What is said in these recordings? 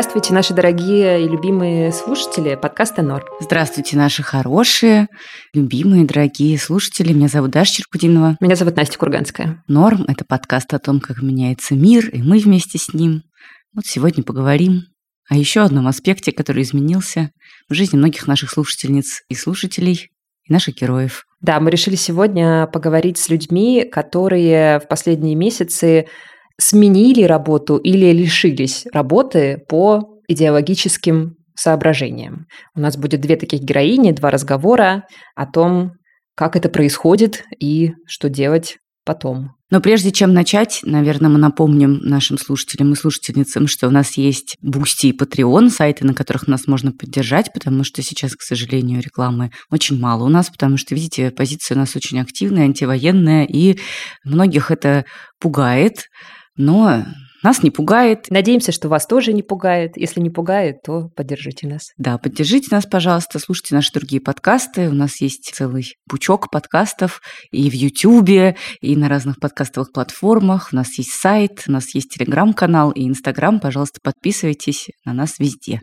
Здравствуйте, наши дорогие и любимые слушатели подкаста «Нор». Здравствуйте, наши хорошие, любимые, дорогие слушатели. Меня зовут Даша Черкудинова. Меня зовут Настя Курганская. «Норм» — это подкаст о том, как меняется мир, и мы вместе с ним. Вот сегодня поговорим о еще одном аспекте, который изменился в жизни многих наших слушательниц и слушателей, и наших героев. Да, мы решили сегодня поговорить с людьми, которые в последние месяцы сменили работу или лишились работы по идеологическим соображениям. У нас будет две таких героини, два разговора о том, как это происходит и что делать потом. Но прежде чем начать, наверное, мы напомним нашим слушателям и слушательницам, что у нас есть Boosty и Patreon, сайты, на которых нас можно поддержать, потому что сейчас, к сожалению, рекламы очень мало у нас, потому что, видите, позиция у нас очень активная, антивоенная, и многих это пугает но нас не пугает. Надеемся, что вас тоже не пугает. Если не пугает, то поддержите нас. Да, поддержите нас, пожалуйста, слушайте наши другие подкасты. У нас есть целый пучок подкастов и в Ютьюбе, и на разных подкастовых платформах. У нас есть сайт, у нас есть телеграм-канал и инстаграм. Пожалуйста, подписывайтесь на нас везде.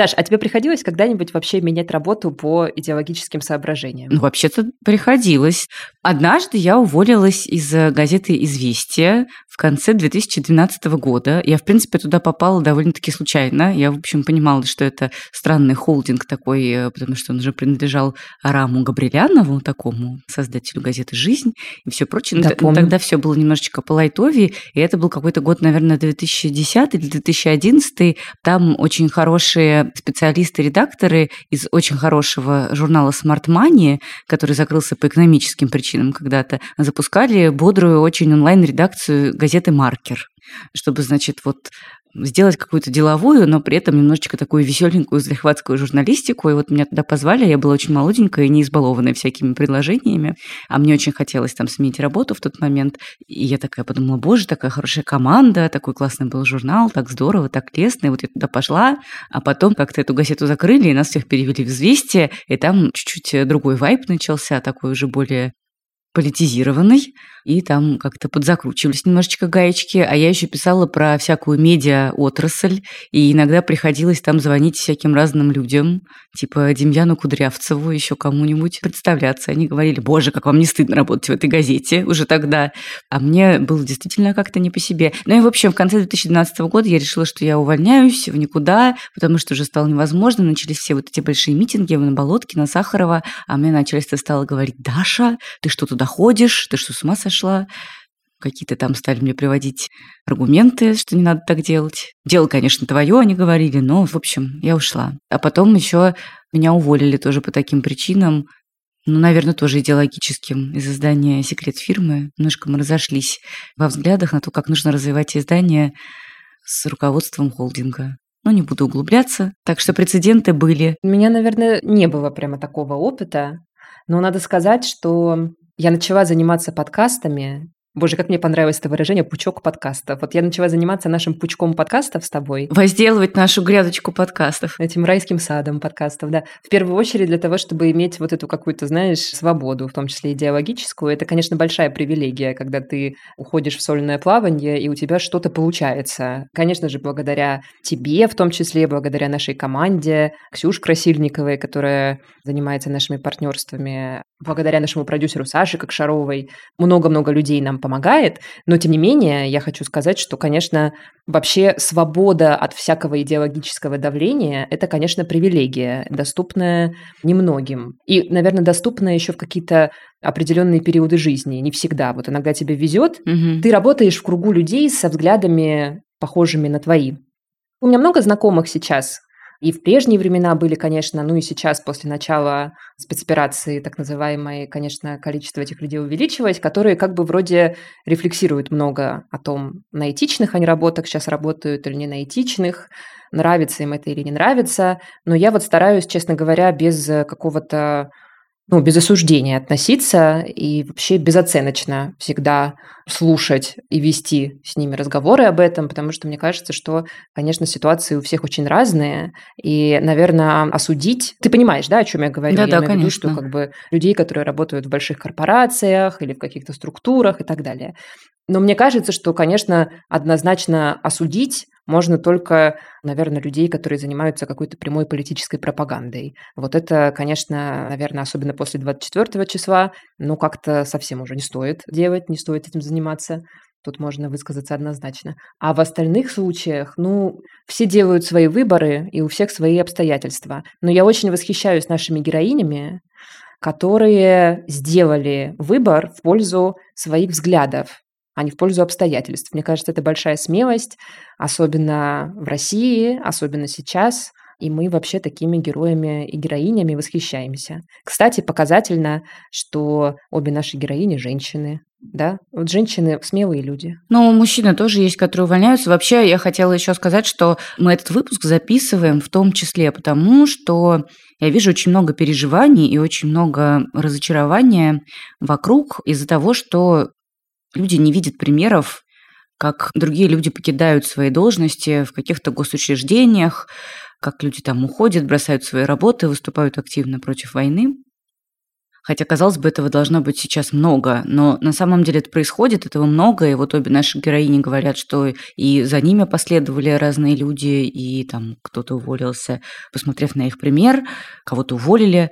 Даш, а тебе приходилось когда-нибудь вообще менять работу по идеологическим соображениям? Ну, вообще-то приходилось. Однажды я уволилась из э, газеты «Известия» в конце 2012 года. Я, в принципе, туда попала довольно-таки случайно. Я, в общем, понимала, что это странный холдинг такой, э, потому что он уже принадлежал Араму Габрилянову, такому создателю газеты «Жизнь» и все прочее. Да, помню. Тогда все было немножечко по лайтове, и это был какой-то год, наверное, 2010 или 2011. Там очень хорошие специалисты-редакторы из очень хорошего журнала Smart Money, который закрылся по экономическим причинам когда-то, запускали бодрую очень онлайн-редакцию газеты «Маркер» чтобы, значит, вот сделать какую-то деловую, но при этом немножечко такую веселенькую захватскую журналистику. И вот меня туда позвали, я была очень молоденькая и не избалованная всякими предложениями. А мне очень хотелось там сменить работу в тот момент. И я такая подумала, боже, такая хорошая команда, такой классный был журнал, так здорово, так лестно. И вот я туда пошла, а потом как-то эту газету закрыли, и нас всех перевели в «Известия», и там чуть-чуть другой вайп начался, такой уже более политизированный, и там как-то подзакручивались немножечко гаечки, а я еще писала про всякую медиа-отрасль, и иногда приходилось там звонить всяким разным людям, типа Демьяну Кудрявцеву, еще кому-нибудь представляться. Они говорили, боже, как вам не стыдно работать в этой газете уже тогда. А мне было действительно как-то не по себе. Ну и, в общем, в конце 2012 года я решила, что я увольняюсь в никуда, потому что уже стало невозможно. Начались все вот эти большие митинги на Болотке, на Сахарова, а мне начальство стало говорить, Даша, ты что туда ходишь? Ты что, с ума сошла? Какие-то там стали мне приводить аргументы, что не надо так делать. Дело, конечно, твое, они говорили, но, в общем, я ушла. А потом еще меня уволили тоже по таким причинам. Ну, наверное, тоже идеологическим. Из издания «Секрет фирмы» немножко мы разошлись во взглядах на то, как нужно развивать издание с руководством холдинга. Но не буду углубляться. Так что прецеденты были. У меня, наверное, не было прямо такого опыта. Но надо сказать, что я начала заниматься подкастами Боже, как мне понравилось это выражение «пучок подкастов». Вот я начала заниматься нашим пучком подкастов с тобой. Возделывать нашу грядочку подкастов. Этим райским садом подкастов, да. В первую очередь для того, чтобы иметь вот эту какую-то, знаешь, свободу, в том числе идеологическую. Это, конечно, большая привилегия, когда ты уходишь в сольное плавание, и у тебя что-то получается. Конечно же, благодаря тебе, в том числе, благодаря нашей команде, Ксюш Красильниковой, которая занимается нашими партнерствами, благодаря нашему продюсеру Саше Кокшаровой, много-много людей нам помогает, но тем не менее я хочу сказать, что, конечно, вообще свобода от всякого идеологического давления – это, конечно, привилегия, доступная немногим. И, наверное, доступная еще в какие-то определенные периоды жизни, не всегда. Вот иногда тебе везет, угу. ты работаешь в кругу людей со взглядами, похожими на твои. У меня много знакомых сейчас, и в прежние времена были, конечно, ну и сейчас, после начала спецоперации, так называемой, конечно, количество этих людей увеличивалось, которые как бы вроде рефлексируют много о том, на этичных они работах сейчас работают или не на этичных, нравится им это или не нравится. Но я вот стараюсь, честно говоря, без какого-то ну, без осуждения относиться и вообще безоценочно всегда слушать и вести с ними разговоры об этом, потому что мне кажется, что, конечно, ситуации у всех очень разные, и, наверное, осудить... Ты понимаешь, да, о чем я говорю? Да, я да, имею в виду, конечно. что как бы людей, которые работают в больших корпорациях или в каких-то структурах и так далее. Но мне кажется, что, конечно, однозначно осудить можно только, наверное, людей, которые занимаются какой-то прямой политической пропагандой. Вот это, конечно, наверное, особенно после 24 числа, ну, как-то совсем уже не стоит делать, не стоит этим заниматься. Тут можно высказаться однозначно. А в остальных случаях, ну, все делают свои выборы, и у всех свои обстоятельства. Но я очень восхищаюсь нашими героинями, которые сделали выбор в пользу своих взглядов, а не в пользу обстоятельств. Мне кажется, это большая смелость, особенно в России, особенно сейчас. И мы вообще такими героями и героинями восхищаемся. Кстати, показательно, что обе наши героини – женщины. Да, вот женщины смелые люди. Но мужчины тоже есть, которые увольняются. Вообще, я хотела еще сказать, что мы этот выпуск записываем в том числе потому, что я вижу очень много переживаний и очень много разочарования вокруг из-за того, что люди не видят примеров, как другие люди покидают свои должности в каких-то госучреждениях, как люди там уходят, бросают свои работы, выступают активно против войны. Хотя, казалось бы, этого должно быть сейчас много, но на самом деле это происходит, этого много, и вот обе наши героини говорят, что и за ними последовали разные люди, и там кто-то уволился, посмотрев на их пример, кого-то уволили.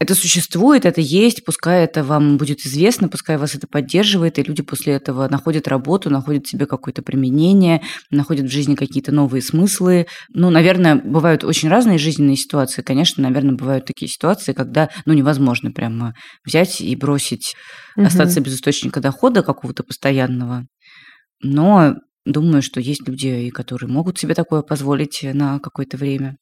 Это существует, это есть, пускай это вам будет известно, пускай вас это поддерживает, и люди после этого находят работу, находят себе какое-то применение, находят в жизни какие-то новые смыслы. Ну, наверное, бывают очень разные жизненные ситуации. Конечно, наверное, бывают такие ситуации, когда, ну, невозможно прямо взять и бросить, угу. остаться без источника дохода какого-то постоянного. Но думаю, что есть люди, которые могут себе такое позволить на какое-то время.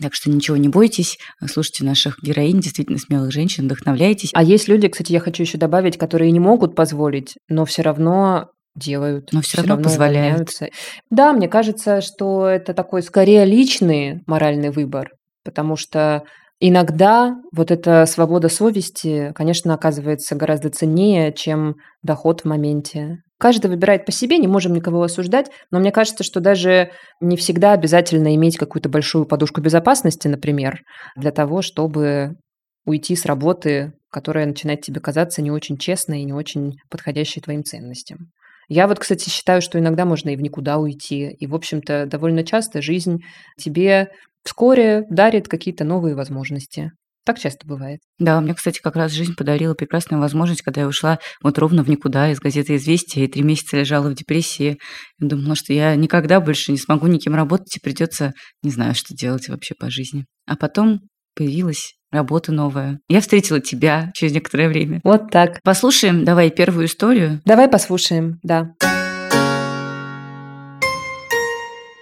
Так что ничего не бойтесь, слушайте наших героинь, действительно смелых женщин, вдохновляйтесь. А есть люди, кстати, я хочу еще добавить, которые не могут позволить, но все равно делают. Но все, все равно, равно позволяют. Увольняются. Да, мне кажется, что это такой скорее личный моральный выбор, потому что иногда вот эта свобода совести, конечно, оказывается гораздо ценнее, чем доход в моменте. Каждый выбирает по себе, не можем никого осуждать, но мне кажется, что даже не всегда обязательно иметь какую-то большую подушку безопасности, например, для того, чтобы уйти с работы, которая начинает тебе казаться не очень честной и не очень подходящей твоим ценностям. Я вот, кстати, считаю, что иногда можно и в никуда уйти. И, в общем-то, довольно часто жизнь тебе вскоре дарит какие-то новые возможности. Так часто бывает. Да, мне, кстати, как раз жизнь подарила прекрасную возможность, когда я ушла вот ровно в никуда из газеты «Известия» и три месяца лежала в депрессии. И думала, что я никогда больше не смогу никем работать и придется, не знаю, что делать вообще по жизни. А потом появилась работа новая. Я встретила тебя через некоторое время. Вот так. Послушаем, давай, первую историю. Давай послушаем, да.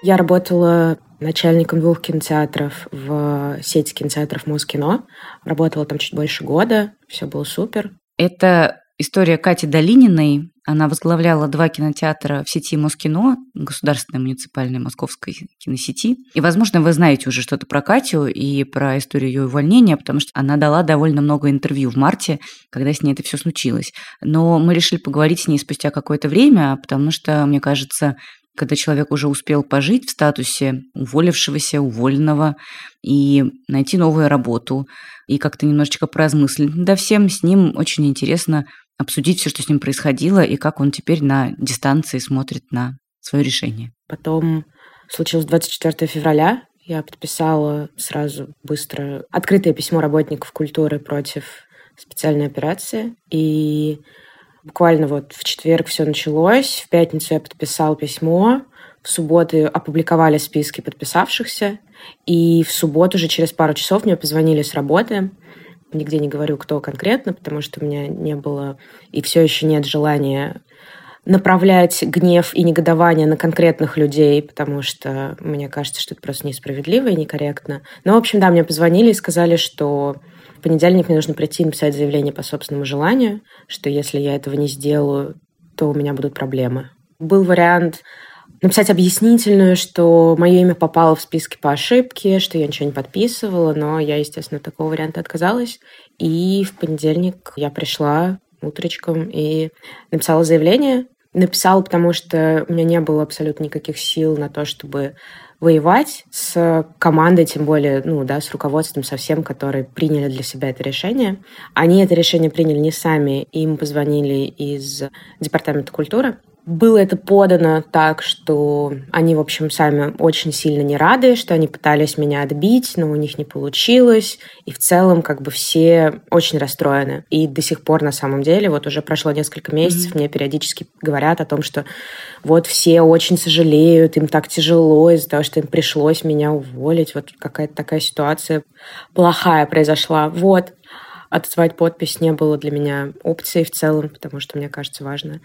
Я работала начальником двух кинотеатров в сети кинотеатров Москино. Работала там чуть больше года, все было супер. Это история Кати Долининой. Она возглавляла два кинотеатра в сети Москино, государственной муниципальной московской киносети. И, возможно, вы знаете уже что-то про Катю и про историю ее увольнения, потому что она дала довольно много интервью в марте, когда с ней это все случилось. Но мы решили поговорить с ней спустя какое-то время, потому что, мне кажется, когда человек уже успел пожить в статусе уволившегося, уволенного, и найти новую работу, и как-то немножечко поразмыслить Да всем, с ним очень интересно обсудить все, что с ним происходило, и как он теперь на дистанции смотрит на свое решение. Потом случилось 24 февраля, я подписала сразу быстро открытое письмо работников культуры против специальной операции, и Буквально вот в четверг все началось, в пятницу я подписал письмо, в субботу опубликовали списки подписавшихся, и в субботу уже через пару часов мне позвонили с работы. Нигде не говорю, кто конкретно, потому что у меня не было и все еще нет желания направлять гнев и негодование на конкретных людей, потому что мне кажется, что это просто несправедливо и некорректно. Но, в общем, да, мне позвонили и сказали, что понедельник мне нужно прийти и написать заявление по собственному желанию, что если я этого не сделаю, то у меня будут проблемы. Был вариант написать объяснительную, что мое имя попало в списки по ошибке, что я ничего не подписывала, но я, естественно, от такого варианта отказалась. И в понедельник я пришла утречком и написала заявление. Написала, потому что у меня не было абсолютно никаких сил на то, чтобы воевать с командой, тем более, ну, да, с руководством совсем, которые приняли для себя это решение. Они это решение приняли не сами, им позвонили из Департамента культуры, было это подано так, что они, в общем, сами очень сильно не рады, что они пытались меня отбить, но у них не получилось. И в целом, как бы все очень расстроены. И до сих пор, на самом деле, вот уже прошло несколько месяцев, mm-hmm. мне периодически говорят о том, что вот все очень сожалеют, им так тяжело из-за того, что им пришлось меня уволить. Вот какая-то такая ситуация плохая произошла. Вот. Отозвать подпись не было для меня опцией в целом, потому что мне кажется важно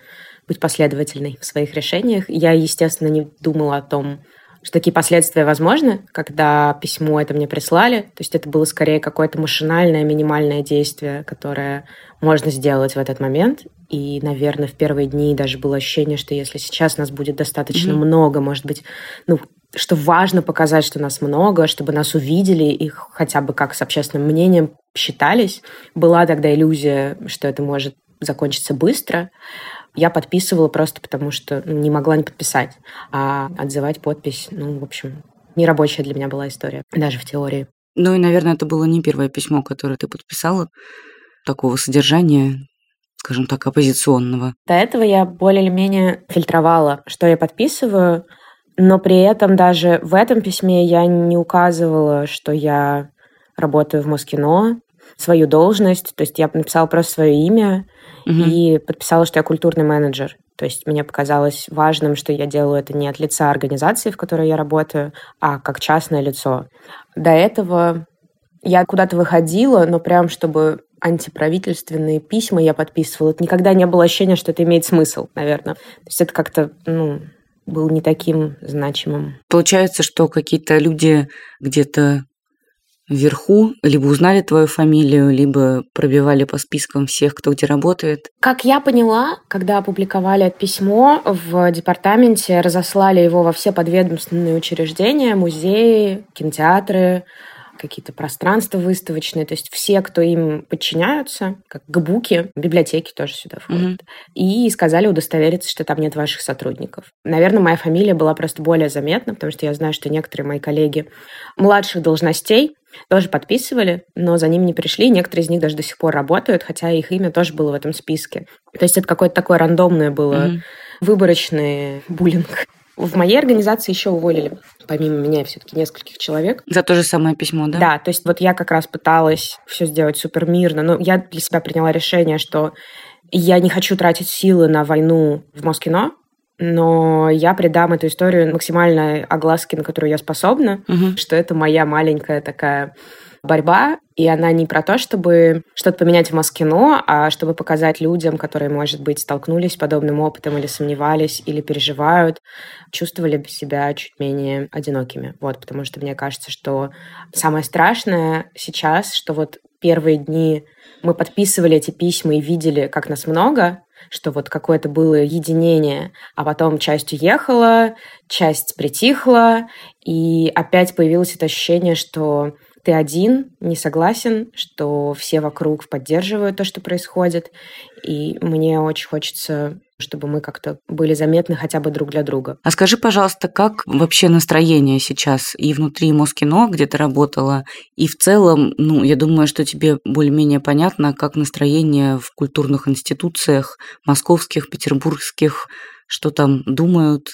быть последовательной в своих решениях. Я, естественно, не думала о том, что такие последствия возможны, когда письмо это мне прислали. То есть это было скорее какое-то машинальное, минимальное действие, которое можно сделать в этот момент. И, наверное, в первые дни даже было ощущение, что если сейчас нас будет достаточно mm-hmm. много, может быть, ну, что важно показать, что нас много, чтобы нас увидели и хотя бы как с общественным мнением считались. Была тогда иллюзия, что это может закончиться быстро я подписывала просто потому, что ну, не могла не подписать. А отзывать подпись, ну, в общем, нерабочая для меня была история, даже в теории. Ну и, наверное, это было не первое письмо, которое ты подписала, такого содержания, скажем так, оппозиционного. До этого я более или менее фильтровала, что я подписываю, но при этом даже в этом письме я не указывала, что я работаю в Москино, свою должность, то есть я написала просто свое имя, угу. и подписала, что я культурный менеджер. То есть мне показалось важным, что я делаю это не от лица организации, в которой я работаю, а как частное лицо. До этого я куда-то выходила, но прям чтобы антиправительственные письма я подписывала. Это никогда не было ощущения, что это имеет смысл, наверное. То есть это как-то, ну, был не таким значимым. Получается, что какие-то люди где-то вверху либо узнали твою фамилию, либо пробивали по спискам всех, кто где работает. Как я поняла, когда опубликовали письмо в департаменте, разослали его во все подведомственные учреждения, музеи, кинотеатры, какие-то пространства выставочные, то есть все, кто им подчиняются, как гбуки, библиотеки тоже сюда входят, mm-hmm. и сказали удостовериться, что там нет ваших сотрудников. Наверное, моя фамилия была просто более заметна, потому что я знаю, что некоторые мои коллеги младших должностей тоже подписывали, но за ним не пришли. Некоторые из них даже до сих пор работают, хотя их имя тоже было в этом списке. То есть это какое-то такое рандомное было, mm-hmm. выборочный буллинг. В моей организации еще уволили, помимо меня, все-таки нескольких человек. За то же самое письмо, да? Да, то есть вот я как раз пыталась все сделать супер мирно, но я для себя приняла решение, что я не хочу тратить силы на войну в Москино, но я придам эту историю максимальной огласке, на которую я способна, угу. что это моя маленькая такая борьба, и она не про то, чтобы что-то поменять в Москино, а чтобы показать людям, которые, может быть, столкнулись с подобным опытом или сомневались, или переживают, чувствовали бы себя чуть менее одинокими. Вот, потому что мне кажется, что самое страшное сейчас, что вот первые дни мы подписывали эти письма и видели, как нас много, что вот какое-то было единение, а потом часть уехала, часть притихла, и опять появилось это ощущение, что ты один, не согласен, что все вокруг поддерживают то, что происходит, и мне очень хочется чтобы мы как-то были заметны хотя бы друг для друга. А скажи, пожалуйста, как вообще настроение сейчас и внутри Москино, где ты работала, и в целом, ну, я думаю, что тебе более-менее понятно, как настроение в культурных институциях московских, петербургских, что там думают,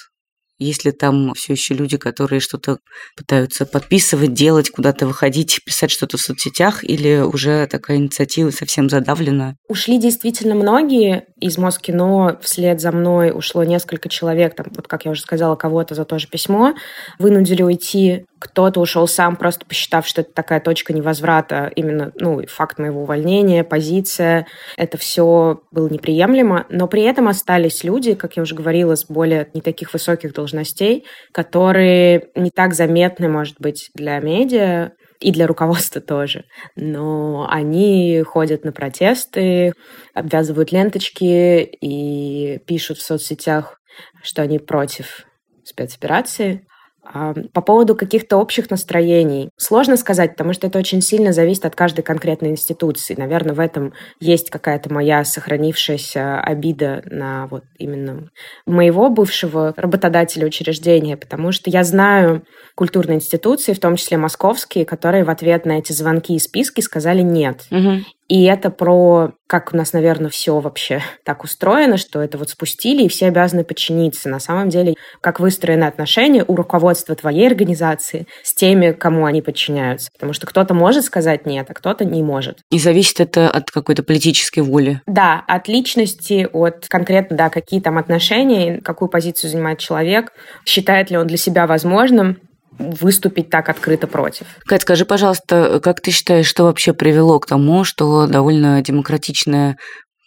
есть ли там все еще люди, которые что-то пытаются подписывать, делать, куда-то выходить, писать что-то в соцсетях, или уже такая инициатива совсем задавлена? Ушли действительно многие из Москино. Вслед за мной ушло несколько человек, там, вот как я уже сказала, кого-то за то же письмо. Вынудили уйти кто-то ушел сам, просто посчитав, что это такая точка невозврата, именно ну, факт моего увольнения, позиция. Это все было неприемлемо. Но при этом остались люди, как я уже говорила, с более не таких высоких должностей, которые не так заметны, может быть, для медиа, и для руководства тоже. Но они ходят на протесты, обвязывают ленточки и пишут в соцсетях, что они против спецоперации. А, по поводу каких-то общих настроений. Сложно сказать, потому что это очень сильно зависит от каждой конкретной институции. Наверное, в этом есть какая-то моя сохранившаяся обида на вот именно моего бывшего работодателя учреждения, потому что я знаю культурные институции, в том числе московские, которые в ответ на эти звонки и списки сказали «нет». Угу. И это про, как у нас, наверное, все вообще так устроено, что это вот спустили, и все обязаны подчиниться. На самом деле, как выстроены отношения у руководства твоей организации с теми, кому они подчиняются. Потому что кто-то может сказать нет, а кто-то не может. И зависит это от какой-то политической воли. Да, от личности, от конкретно, да, какие там отношения, какую позицию занимает человек, считает ли он для себя возможным выступить так открыто против. Кать, скажи, пожалуйста, как ты считаешь, что вообще привело к тому, что довольно демократичная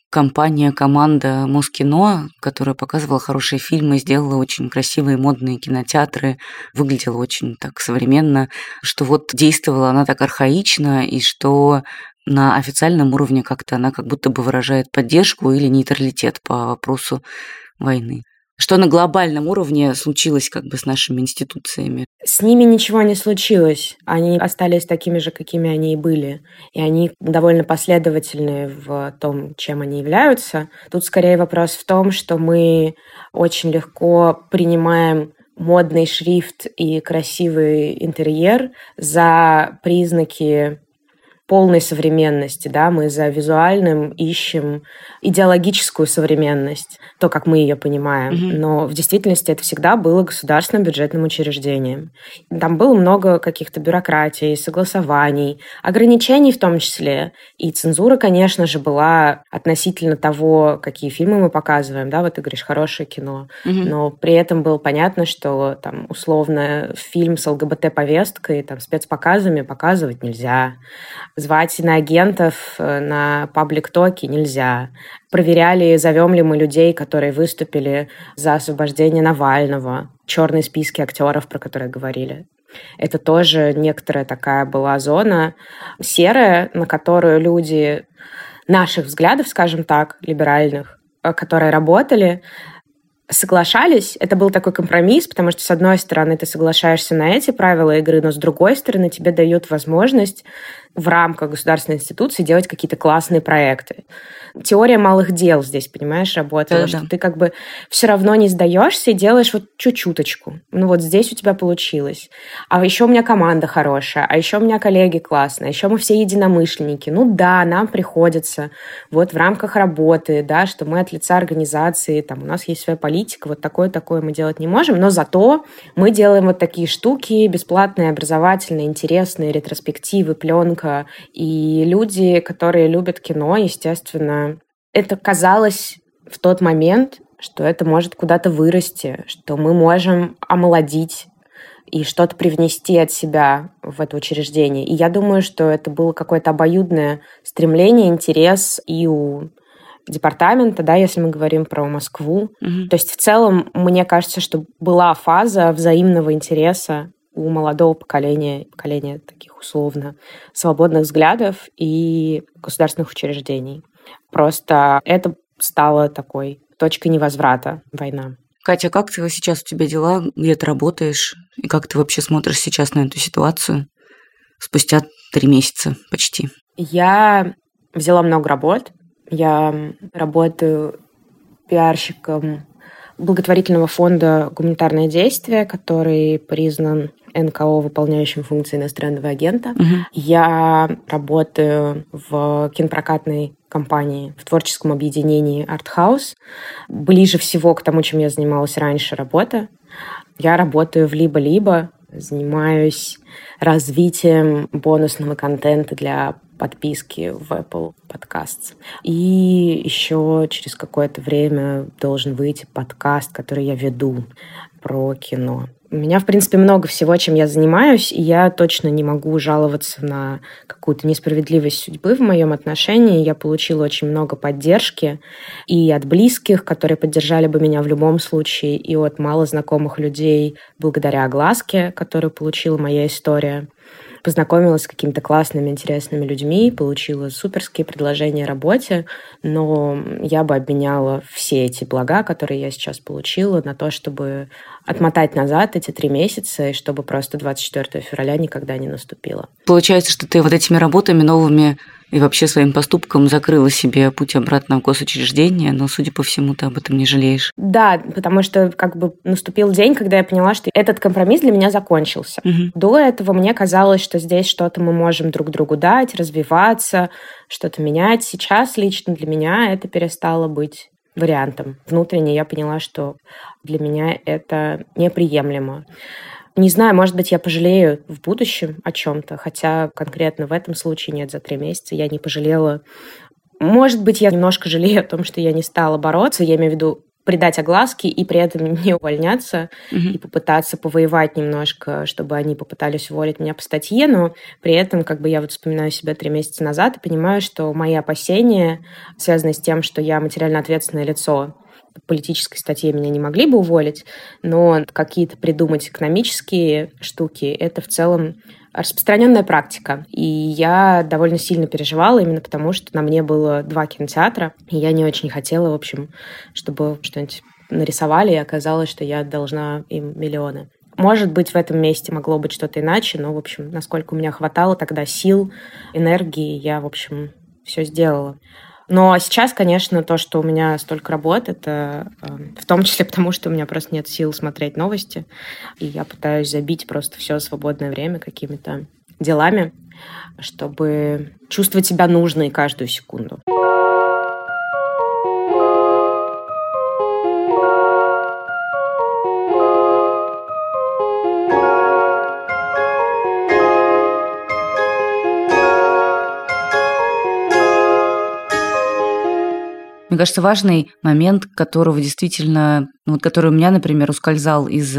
компания, команда Москино, которая показывала хорошие фильмы, сделала очень красивые модные кинотеатры, выглядела очень так современно, что вот действовала она так архаично, и что на официальном уровне как-то она как будто бы выражает поддержку или нейтралитет по вопросу войны. Что на глобальном уровне случилось как бы с нашими институциями? С ними ничего не случилось. Они остались такими же, какими они и были. И они довольно последовательны в том, чем они являются. Тут скорее вопрос в том, что мы очень легко принимаем модный шрифт и красивый интерьер за признаки полной современности, да, мы за визуальным ищем идеологическую современность, то, как мы ее понимаем. Mm-hmm. Но в действительности это всегда было государственным бюджетным учреждением. Там было много каких-то бюрократий, согласований, ограничений в том числе. И цензура, конечно же, была относительно того, какие фильмы мы показываем, да, вот ты говоришь, хорошее кино. Mm-hmm. Но при этом было понятно, что там условно фильм с ЛГБТ-повесткой, там спецпоказами показывать нельзя Звать на агентов э, на паблик-токи нельзя. Проверяли, зовем ли мы людей, которые выступили за освобождение Навального. Черные списки актеров, про которые говорили. Это тоже некоторая такая была зона серая, на которую люди наших взглядов, скажем так, либеральных, э, которые работали, соглашались, это был такой компромисс, потому что, с одной стороны, ты соглашаешься на эти правила игры, но с другой стороны, тебе дают возможность в рамках государственной институции делать какие-то классные проекты. Теория малых дел здесь, понимаешь, работала, да, что да. ты как бы все равно не сдаешься и делаешь вот чуть-чуточку. Ну вот здесь у тебя получилось. А еще у меня команда хорошая, а еще у меня коллеги классные, а еще мы все единомышленники. Ну да, нам приходится вот в рамках работы, да, что мы от лица организации, там у нас есть своя политика, вот такое-такое мы делать не можем, но зато мы делаем вот такие штуки, бесплатные, образовательные, интересные, ретроспективы, пленка, и люди, которые любят кино, естественно, это казалось в тот момент, что это может куда-то вырасти, что мы можем омолодить и что-то привнести от себя в это учреждение. И я думаю, что это было какое-то обоюдное стремление, интерес и у департамента, да, если мы говорим про Москву. Mm-hmm. То есть в целом, мне кажется, что была фаза взаимного интереса у молодого поколения, поколения таких условно свободных взглядов и государственных учреждений. Просто это стало такой точкой невозврата война. Катя, как ты сейчас у тебя дела? Где ты работаешь? И как ты вообще смотришь сейчас на эту ситуацию спустя три месяца почти? Я взяла много работ. Я работаю пиарщиком благотворительного фонда «Гуманитарное действие», который признан НКО, выполняющим функции иностранного агента. Угу. Я работаю в кинопрокатной компании, в творческом объединении Артхаус. Ближе всего к тому, чем я занималась раньше, работа. Я работаю в либо-либо, занимаюсь развитием бонусного контента для подписки в Apple Podcasts. И еще через какое-то время должен выйти подкаст, который я веду про кино. У меня, в принципе, много всего, чем я занимаюсь, и я точно не могу жаловаться на какую-то несправедливость судьбы в моем отношении. Я получила очень много поддержки и от близких, которые поддержали бы меня в любом случае, и от мало знакомых людей благодаря огласке, которую получила моя история. познакомилась с какими-то классными, интересными людьми, получила суперские предложения о работе, но я бы обменяла все эти блага, которые я сейчас получила, на то, чтобы отмотать назад эти три месяца, и чтобы просто 24 февраля никогда не наступило. Получается, что ты вот этими работами новыми и вообще своим поступком закрыла себе путь обратно в госучреждение, но, судя по всему, ты об этом не жалеешь. Да, потому что как бы наступил день, когда я поняла, что этот компромисс для меня закончился. Угу. До этого мне казалось, что здесь что-то мы можем друг другу дать, развиваться, что-то менять. Сейчас лично для меня это перестало быть вариантом. Внутренне я поняла, что для меня это неприемлемо. Не знаю, может быть, я пожалею в будущем о чем-то, хотя конкретно в этом случае нет, за три месяца я не пожалела. Может быть, я немножко жалею о том, что я не стала бороться, я имею в виду придать огласки и при этом не увольняться угу. и попытаться повоевать немножко, чтобы они попытались уволить меня по статье, но при этом как бы я вот вспоминаю себя три месяца назад и понимаю, что мои опасения связаны с тем, что я материально ответственное лицо, политической статье меня не могли бы уволить, но какие-то придумать экономические штуки, это в целом распространенная практика. И я довольно сильно переживала именно потому, что на мне было два кинотеатра, и я не очень хотела, в общем, чтобы что-нибудь нарисовали, и оказалось, что я должна им миллионы. Может быть, в этом месте могло быть что-то иначе, но, в общем, насколько у меня хватало тогда сил, энергии, я, в общем, все сделала. Но сейчас, конечно, то, что у меня столько работ, это э, в том числе потому, что у меня просто нет сил смотреть новости, и я пытаюсь забить просто все свободное время какими-то делами, чтобы чувствовать себя нужной каждую секунду. Мне кажется, важный момент, которого действительно, ну, вот который у меня, например, ускользал из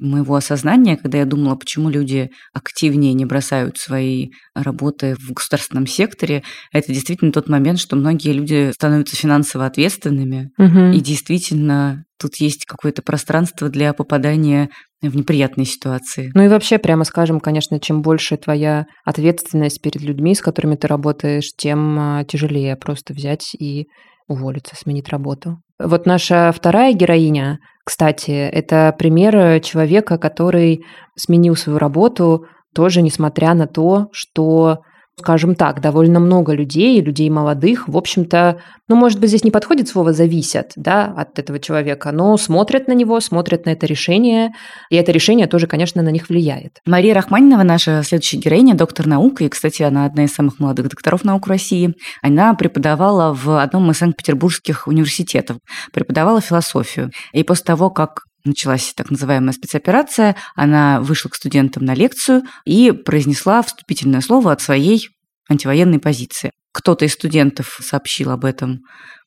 моего осознания, когда я думала, почему люди активнее не бросают свои работы в государственном секторе, это действительно тот момент, что многие люди становятся финансово ответственными, угу. и действительно тут есть какое-то пространство для попадания в неприятные ситуации. Ну и вообще, прямо скажем, конечно, чем больше твоя ответственность перед людьми, с которыми ты работаешь, тем а, тяжелее просто взять и уволиться, сменить работу. Вот наша вторая героиня, кстати, это пример человека, который сменил свою работу тоже несмотря на то, что скажем так, довольно много людей, людей молодых, в общем-то, ну, может быть, здесь не подходит слово «зависят», да, от этого человека, но смотрят на него, смотрят на это решение, и это решение тоже, конечно, на них влияет. Мария Рахманинова, наша следующая героиня, доктор наук, и, кстати, она одна из самых молодых докторов наук России. Она преподавала в одном из санкт-петербургских университетов, преподавала философию. И после того, как началась так называемая спецоперация, она вышла к студентам на лекцию и произнесла вступительное слово от своей антивоенной позиции. Кто-то из студентов сообщил об этом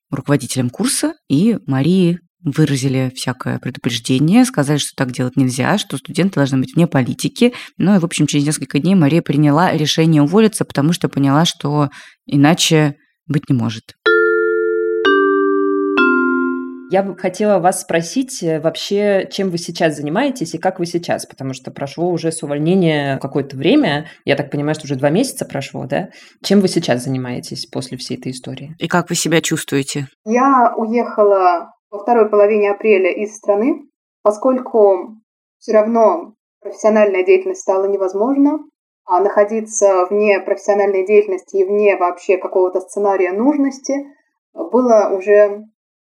руководителям курса, и Марии выразили всякое предупреждение, сказали, что так делать нельзя, что студенты должны быть вне политики. Ну и, в общем, через несколько дней Мария приняла решение уволиться, потому что поняла, что иначе быть не может. Я бы хотела вас спросить э, вообще, чем вы сейчас занимаетесь и как вы сейчас, потому что прошло уже с увольнения какое-то время, я так понимаю, что уже два месяца прошло, да? Чем вы сейчас занимаетесь после всей этой истории? И как вы себя чувствуете? Я уехала во второй половине апреля из страны, поскольку все равно профессиональная деятельность стала невозможна, а находиться вне профессиональной деятельности и вне вообще какого-то сценария нужности было уже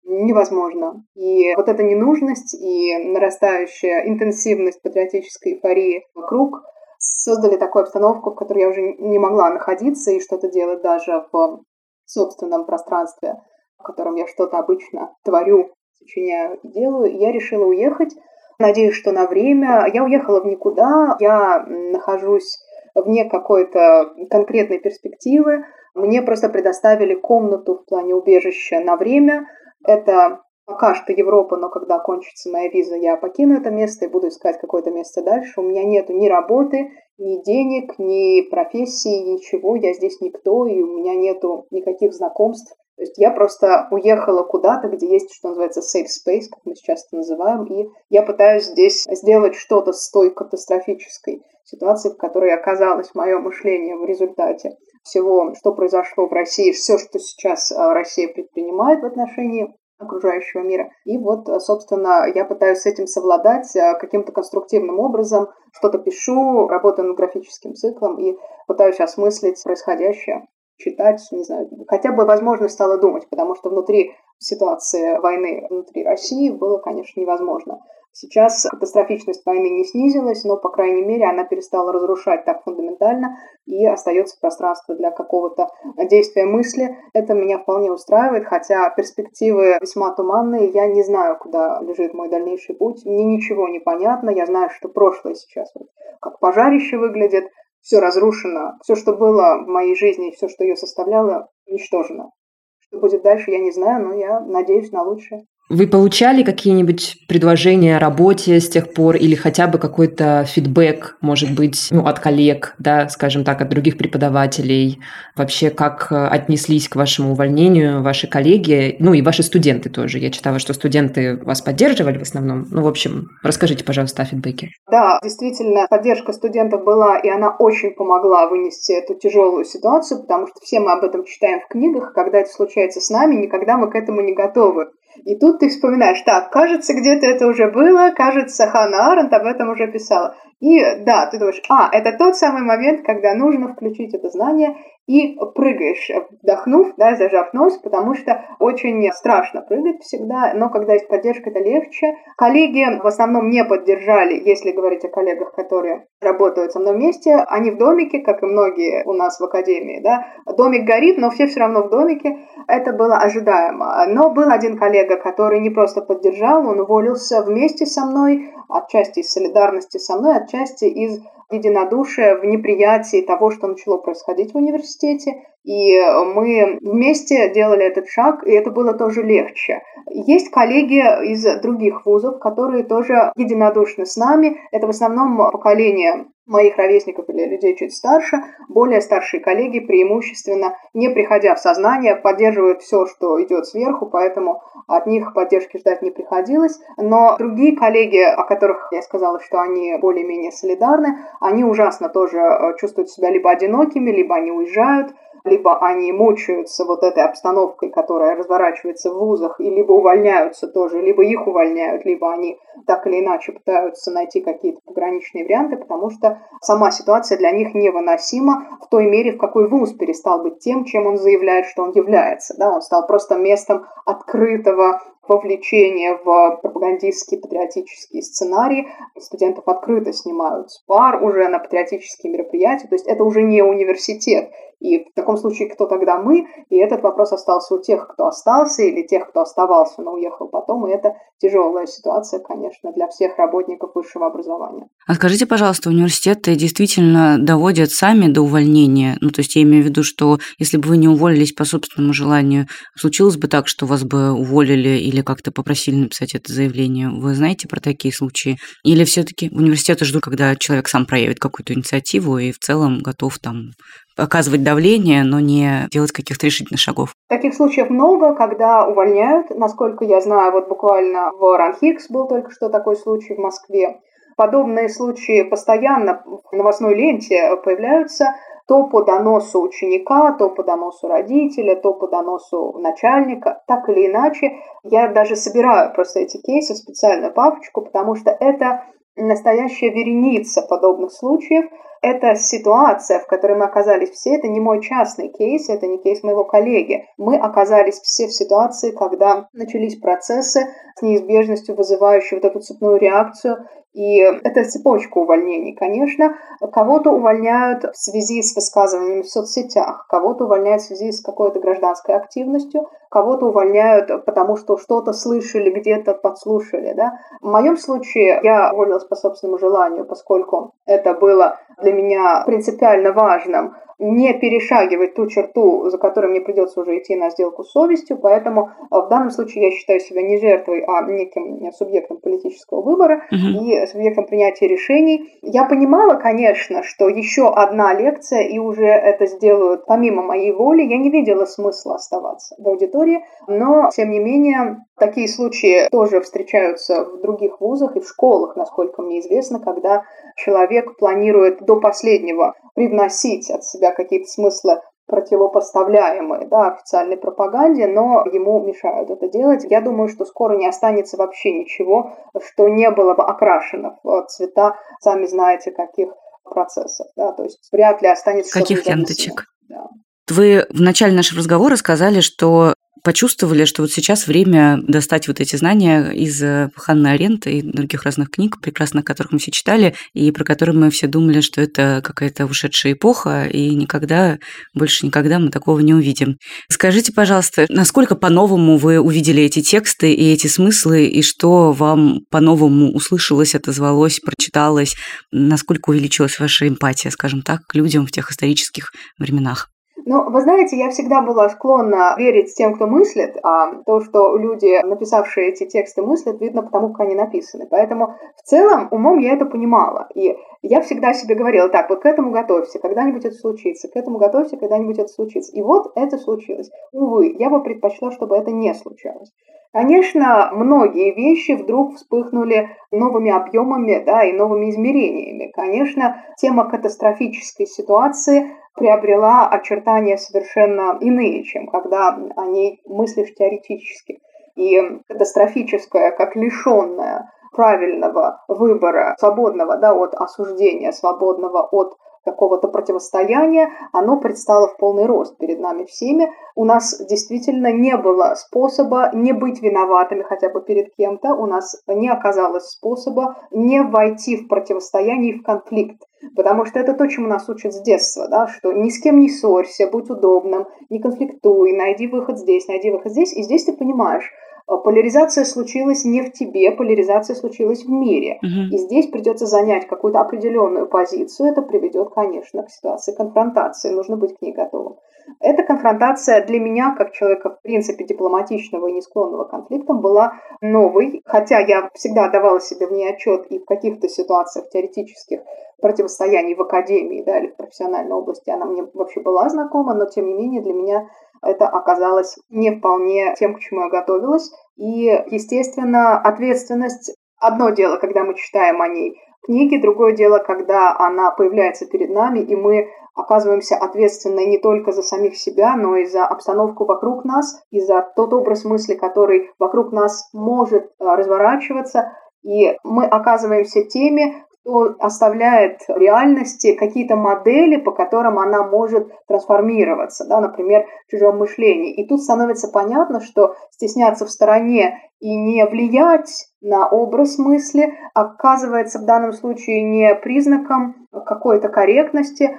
невозможно. И вот эта ненужность и нарастающая интенсивность патриотической эйфории вокруг создали такую обстановку, в которой я уже не могла находиться и что-то делать даже в собственном пространстве, в котором я что-то обычно творю, сочиняю и делаю. я решила уехать. Надеюсь, что на время. Я уехала в никуда. Я нахожусь вне какой-то конкретной перспективы. Мне просто предоставили комнату в плане убежища на время – это пока что Европа, но когда кончится моя виза, я покину это место и буду искать какое-то место дальше. У меня нету ни работы, ни денег, ни профессии, ничего. Я здесь никто, и у меня нету никаких знакомств То есть я просто уехала куда-то, где есть, что называется, safe space, как мы сейчас это называем, и я пытаюсь здесь сделать что-то с той катастрофической ситуации, в которой оказалось мое мышление в результате всего, что произошло в России, все, что сейчас а, Россия предпринимает в отношении окружающего мира. И вот, собственно, я пытаюсь с этим совладать а, каким-то конструктивным образом, что-то пишу, работаю над графическим циклом и пытаюсь осмыслить происходящее читать, не знаю, хотя бы возможность стала думать, потому что внутри ситуации войны внутри России было, конечно, невозможно. Сейчас катастрофичность войны не снизилась, но, по крайней мере, она перестала разрушать так фундаментально, и остается пространство для какого-то действия мысли. Это меня вполне устраивает, хотя перспективы весьма туманные. Я не знаю, куда лежит мой дальнейший путь. Мне ничего не понятно. Я знаю, что прошлое сейчас вот как пожарище выглядит, все разрушено, все, что было в моей жизни, все, что ее составляло, уничтожено. Что будет дальше, я не знаю, но я надеюсь на лучшее. Вы получали какие-нибудь предложения о работе с тех пор или хотя бы какой-то фидбэк, может быть, ну, от коллег, да, скажем так, от других преподавателей? Вообще, как э, отнеслись к вашему увольнению ваши коллеги, ну и ваши студенты тоже? Я читала, что студенты вас поддерживали в основном. Ну, в общем, расскажите, пожалуйста, о фидбэке. Да, действительно, поддержка студентов была, и она очень помогла вынести эту тяжелую ситуацию, потому что все мы об этом читаем в книгах, когда это случается с нами, никогда мы к этому не готовы. И тут ты вспоминаешь, так, кажется, где-то это уже было, кажется, Ханна Аренд об этом уже писала. И да, ты думаешь, а, это тот самый момент, когда нужно включить это знание и прыгаешь, вдохнув, да, зажав нос, потому что очень страшно прыгать всегда, но когда есть поддержка, это легче. Коллеги в основном не поддержали, если говорить о коллегах, которые работают со мной вместе, они в домике, как и многие у нас в академии, да, домик горит, но все все равно в домике, это было ожидаемо. Но был один коллега, который не просто поддержал, он уволился вместе со мной, отчасти из солидарности со мной, отчасти из единодушия в неприятии того, что начало происходить в университете. И мы вместе делали этот шаг, и это было тоже легче. Есть коллеги из других вузов, которые тоже единодушны с нами. Это в основном поколение моих ровесников или людей чуть старше, более старшие коллеги преимущественно, не приходя в сознание, поддерживают все, что идет сверху, поэтому от них поддержки ждать не приходилось. Но другие коллеги, о которых я сказала, что они более-менее солидарны, они ужасно тоже э, чувствуют себя либо одинокими, либо они уезжают, либо они мучаются вот этой обстановкой, которая разворачивается в вузах, и либо увольняются тоже, либо их увольняют, либо они так или иначе пытаются найти какие-то пограничные варианты, потому что сама ситуация для них невыносима в той мере, в какой вуз перестал быть тем, чем он заявляет, что он является. Да? Он стал просто местом открытого вовлечение в пропагандистские патриотические сценарии. Студентов открыто снимают с пар уже на патриотические мероприятия. То есть это уже не университет. И в таком случае, кто тогда мы? И этот вопрос остался у тех, кто остался, или тех, кто оставался, но уехал потом. И это тяжелая ситуация, конечно, для всех работников высшего образования. А скажите, пожалуйста, университеты действительно доводят сами до увольнения? Ну, то есть я имею в виду, что если бы вы не уволились по собственному желанию, случилось бы так, что вас бы уволили или как-то попросили написать это заявление? Вы знаете про такие случаи? Или все-таки университеты ждут, когда человек сам проявит какую-то инициативу и в целом готов там оказывать давление, но не делать каких-то решительных шагов. Таких случаев много, когда увольняют. Насколько я знаю, вот буквально в Ранхикс был только что такой случай в Москве. Подобные случаи постоянно в новостной ленте появляются то по доносу ученика, то по доносу родителя, то по доносу начальника. Так или иначе, я даже собираю просто эти кейсы в специальную папочку, потому что это настоящая вереница подобных случаев, эта ситуация, в которой мы оказались все, это не мой частный кейс, это не кейс моего коллеги. Мы оказались все в ситуации, когда начались процессы с неизбежностью вызывающие вот эту цепную реакцию и это цепочка увольнений, конечно. Кого-то увольняют в связи с высказываниями в соцсетях, кого-то увольняют в связи с какой-то гражданской активностью, кого-то увольняют, потому что что-то слышали, где-то подслушали. Да? В моем случае я уволилась по собственному желанию, поскольку это было для меня принципиально важным не перешагивать ту черту, за которой мне придется уже идти на сделку с совестью, поэтому э, в данном случае я считаю себя не жертвой, а неким субъектом политического выбора угу. и субъектом принятия решений. Я понимала, конечно, что еще одна лекция, и уже это сделают помимо моей воли, я не видела смысла оставаться в аудитории, но, тем не менее, такие случаи тоже встречаются в других вузах и в школах, насколько мне известно, когда человек планирует до последнего привносить от себя какие-то смыслы противопоставляемые да, официальной пропаганде, но ему мешают это делать. Я думаю, что скоро не останется вообще ничего, что не было бы окрашено в цвета, сами знаете, каких процессов. Да, то есть вряд ли останется Каких ленточек? Да. Вы в начале нашего разговора сказали, что почувствовали, что вот сейчас время достать вот эти знания из э, Ханны Аренты и других разных книг, прекрасных которых мы все читали, и про которые мы все думали, что это какая-то ушедшая эпоха, и никогда, больше никогда мы такого не увидим. Скажите, пожалуйста, насколько по-новому вы увидели эти тексты и эти смыслы, и что вам по-новому услышалось, отозвалось, прочиталось, насколько увеличилась ваша эмпатия, скажем так, к людям в тех исторических временах? Ну, вы знаете, я всегда была склонна верить тем, кто мыслит, а то, что люди, написавшие эти тексты, мыслят, видно потому, как они написаны. Поэтому в целом умом я это понимала. И я всегда себе говорила, так, вот к этому готовься, когда-нибудь это случится, к этому готовься, когда-нибудь это случится. И вот это случилось. Увы, я бы предпочла, чтобы это не случалось. Конечно, многие вещи вдруг вспыхнули новыми объемами да, и новыми измерениями. Конечно, тема катастрофической ситуации приобрела очертания совершенно иные, чем когда о ней мыслишь теоретически. И катастрофическая, как лишенная правильного выбора, свободного да, от осуждения, свободного от какого-то противостояния, оно предстало в полный рост перед нами всеми. У нас действительно не было способа не быть виноватыми хотя бы перед кем-то, у нас не оказалось способа не войти в противостояние и в конфликт. Потому что это то, чему нас учат с детства, да, что ни с кем не ссорься, будь удобным, не конфликтуй, найди выход здесь, найди выход здесь. И здесь ты понимаешь, Э, поляризация случилась не в тебе, поляризация случилась в мире. Угу. И здесь придется занять какую-то определенную позицию. Это приведет, конечно, к ситуации конфронтации. Нужно быть к ней готовым. Эта конфронтация для меня, как человека, в принципе, дипломатичного и не склонного к конфликтам, была новой. Хотя я всегда давала себе в ней отчет и в каких-то ситуациях теоретических противостояний в академии да, или в профессиональной области она мне вообще была знакома, но тем не менее для меня это оказалось не вполне тем, к чему я готовилась. И, естественно, ответственность Одно дело, когда мы читаем о ней книги, другое дело, когда она появляется перед нами, и мы оказываемся ответственны не только за самих себя, но и за обстановку вокруг нас, и за тот образ мысли, который вокруг нас может э, разворачиваться. И мы оказываемся теми, кто оставляет реальности какие-то модели, по которым она может трансформироваться, да, например, в чужом мышлении. И тут становится понятно, что стесняться в стороне и не влиять на образ мысли оказывается в данном случае не признаком какой-то корректности,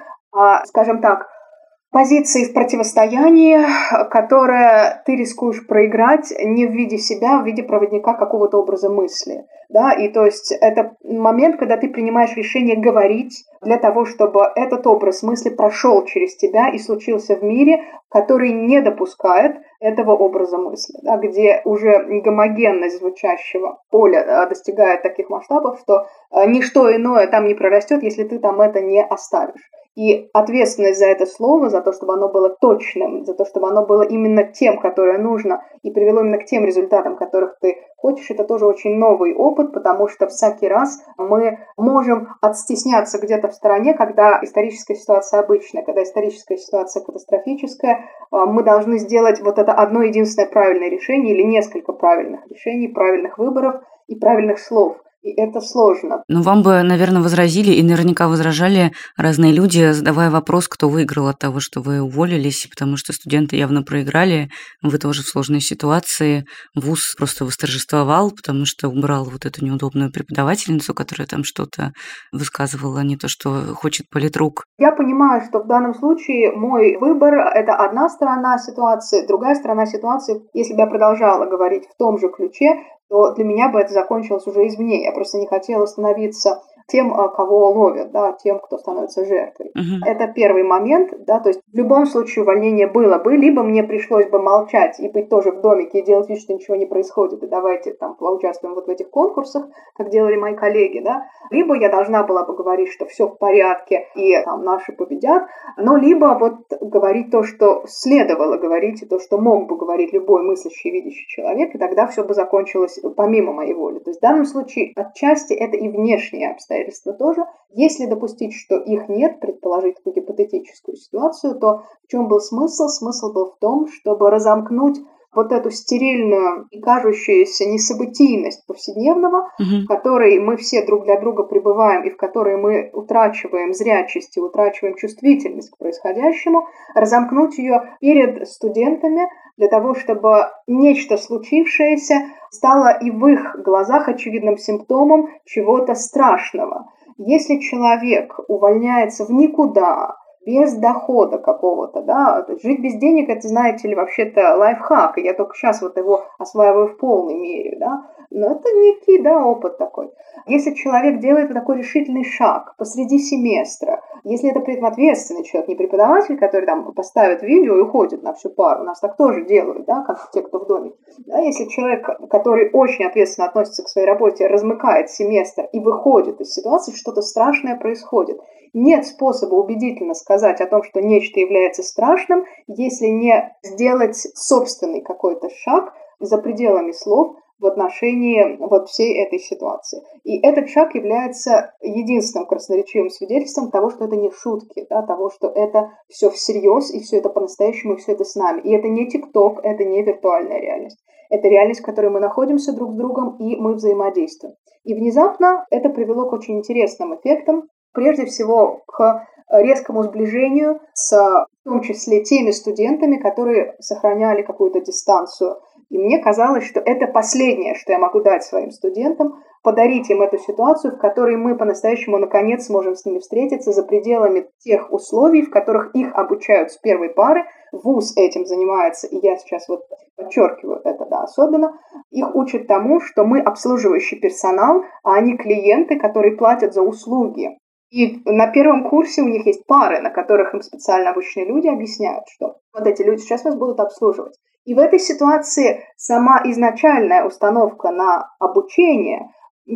скажем так, позиции в противостоянии, которое ты рискуешь проиграть не в виде себя, а в виде проводника какого-то образа мысли. Да? И то есть это момент, когда ты принимаешь решение говорить для того, чтобы этот образ мысли прошел через тебя и случился в мире, который не допускает этого образа мысли, да, где уже гомогенность звучащего поля достигает таких масштабов, что э, ничто иное там не прорастет, если ты там это не оставишь. И ответственность за это слово, за то, чтобы оно было точным, за то, чтобы оно было именно тем, которое нужно, и привело именно к тем результатам, которых ты хочешь, это тоже очень новый опыт, потому что всякий раз мы можем отстесняться где-то в стороне, когда историческая ситуация обычная, когда историческая ситуация катастрофическая, а, мы должны сделать вот это одно единственное правильное решение или несколько правильных решений, правильных выборов и правильных слов. И это сложно. Ну, вам бы, наверное, возразили, и наверняка возражали разные люди, задавая вопрос, кто выиграл от того, что вы уволились, потому что студенты явно проиграли, вы тоже в сложной ситуации. ВУЗ просто восторжествовал, потому что убрал вот эту неудобную преподавательницу, которая там что-то высказывала, не то, что хочет политрук. Я понимаю, что в данном случае мой выбор – это одна сторона ситуации, другая сторона ситуации, если бы я продолжала говорить в том же ключе, то для меня бы это закончилось уже извне. Я просто не хотела становиться тем, а, кого ловят, да, тем, кто становится жертвой. Uh-huh. Это первый момент, да, то есть в любом случае увольнение было бы, либо мне пришлось бы молчать и быть тоже в домике и делать вид, что ничего не происходит, и давайте там поучаствуем вот в этих конкурсах, как делали мои коллеги, да, либо я должна была бы говорить, что все в порядке и там наши победят, но либо вот говорить то, что следовало говорить, и то, что мог бы говорить любой мыслящий, видящий человек, и тогда все бы закончилось помимо моей воли. То есть в данном случае отчасти это и внешние обстоятельства тоже. Если допустить, что их нет, предположить такую гипотетическую ситуацию, то в чем был смысл? Смысл был в том, чтобы разомкнуть вот эту стерильную и кажущуюся несобытийность повседневного, угу. в которой мы все друг для друга пребываем и в которой мы утрачиваем зрячесть и утрачиваем чувствительность к происходящему, разомкнуть ее перед студентами для того, чтобы нечто случившееся стало и в их глазах очевидным симптомом чего-то страшного. Если человек увольняется в никуда, без дохода какого-то, да, жить без денег, это, знаете ли, вообще-то лайфхак, и я только сейчас вот его осваиваю в полной мере, да, но это некий, да, опыт такой. Если человек делает такой решительный шаг посреди семестра, если это при ответственный человек, не преподаватель, который там поставит видео и уходит на всю пару, у нас так тоже делают, да, как те, кто в доме. Да, если человек, который очень ответственно относится к своей работе, размыкает семестр и выходит из ситуации, что-то страшное происходит. Нет способа убедительно сказать о том, что нечто является страшным, если не сделать собственный какой-то шаг за пределами слов, в отношении вот всей этой ситуации. И этот шаг является единственным красноречивым свидетельством того, что это не шутки, да, того, что это все всерьез, и все это по-настоящему, и все это с нами. И это не ТикТок, это не виртуальная реальность. Это реальность, в которой мы находимся друг с другом, и мы взаимодействуем. И внезапно это привело к очень интересным эффектам, прежде всего к резкому сближению с в том числе теми студентами, которые сохраняли какую-то дистанцию и мне казалось, что это последнее, что я могу дать своим студентам, подарить им эту ситуацию, в которой мы по-настоящему наконец сможем с ними встретиться за пределами тех условий, в которых их обучают с первой пары. ВУЗ этим занимается, и я сейчас вот подчеркиваю это, да, особенно. Их учат тому, что мы обслуживающий персонал, а они клиенты, которые платят за услуги. И на первом курсе у них есть пары, на которых им специально обученные люди объясняют, что вот эти люди сейчас вас будут обслуживать. И в этой ситуации сама изначальная установка на обучение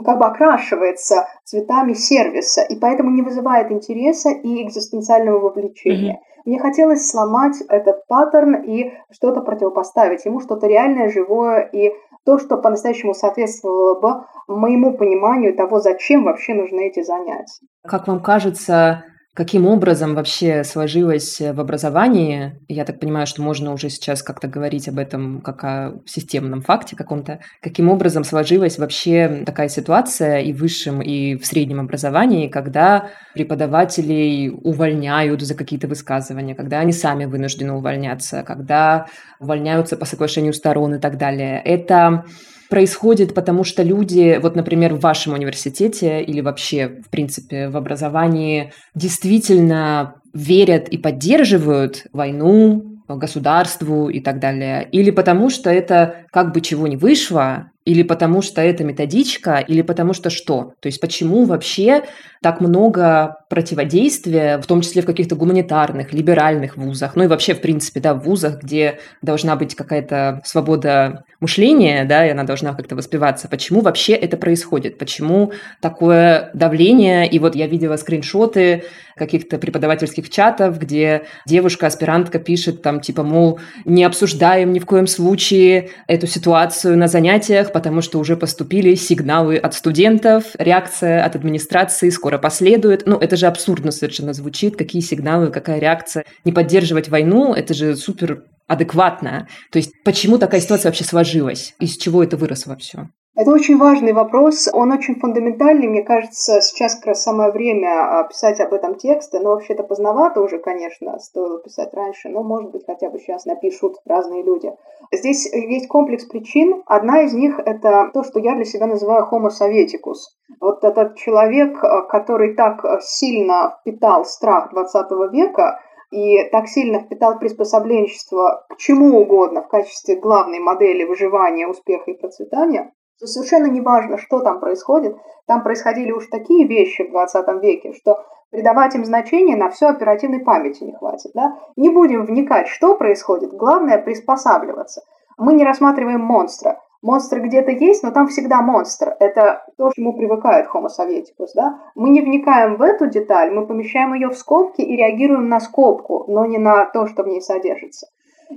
как бы окрашивается цветами сервиса, и поэтому не вызывает интереса и экзистенциального вовлечения. Mm-hmm. Мне хотелось сломать этот паттерн и что-то противопоставить ему, что-то реальное, живое и то, что по-настоящему соответствовало бы моему пониманию того, зачем вообще нужны эти занятия. Как вам кажется, Каким образом вообще сложилось э, в образовании? Я так понимаю, что можно уже сейчас как-то говорить об этом как о системном факте каком-то. Каким образом сложилась вообще такая ситуация и в высшем, и в среднем образовании, когда преподавателей увольняют за какие-то высказывания, когда они сами вынуждены увольняться, когда увольняются по соглашению сторон и так далее. Это происходит, потому что люди, вот, например, в вашем университете или вообще, в принципе, в образовании действительно верят и поддерживают войну, государству и так далее, или потому что это как бы чего не вышло, или потому что это методичка, или потому что что? То есть почему вообще так много противодействия, в том числе в каких-то гуманитарных, либеральных вузах, ну и вообще, в принципе, да, в вузах, где должна быть какая-то свобода мышления, да, и она должна как-то воспеваться. Почему вообще это происходит? Почему такое давление? И вот я видела скриншоты каких-то преподавательских чатов, где девушка-аспирантка пишет там, типа, мол, не обсуждаем ни в коем случае эту ситуацию на занятиях, потому что уже поступили сигналы от студентов, реакция от администрации скоро последует. Ну, это же абсурдно совершенно звучит, какие сигналы, какая реакция. Не поддерживать войну, это же супер адекватно. То есть почему такая ситуация вообще сложилась? Из чего это выросло все? Это очень важный вопрос, он очень фундаментальный, мне кажется, сейчас как раз самое время а, писать об этом тексты, но вообще-то поздновато уже, конечно, стоило писать раньше, но, может быть, хотя бы сейчас напишут разные люди. Здесь есть комплекс причин. Одна из них – это то, что я для себя называю homo sovieticus. Вот этот человек, а, который так сильно впитал страх 20 века, и так сильно впитал приспособленчество к чему угодно в качестве главной модели выживания, успеха и процветания, Совершенно не важно, что там происходит. Там происходили уж такие вещи в 20 веке, что придавать им значение на все оперативной памяти не хватит. Да? Не будем вникать, что происходит. Главное приспосабливаться. Мы не рассматриваем монстра. Монстр где-то есть, но там всегда монстр. Это то, чему привыкает Homo советикус. Да? Мы не вникаем в эту деталь, мы помещаем ее в скобки и реагируем на скобку, но не на то, что в ней содержится.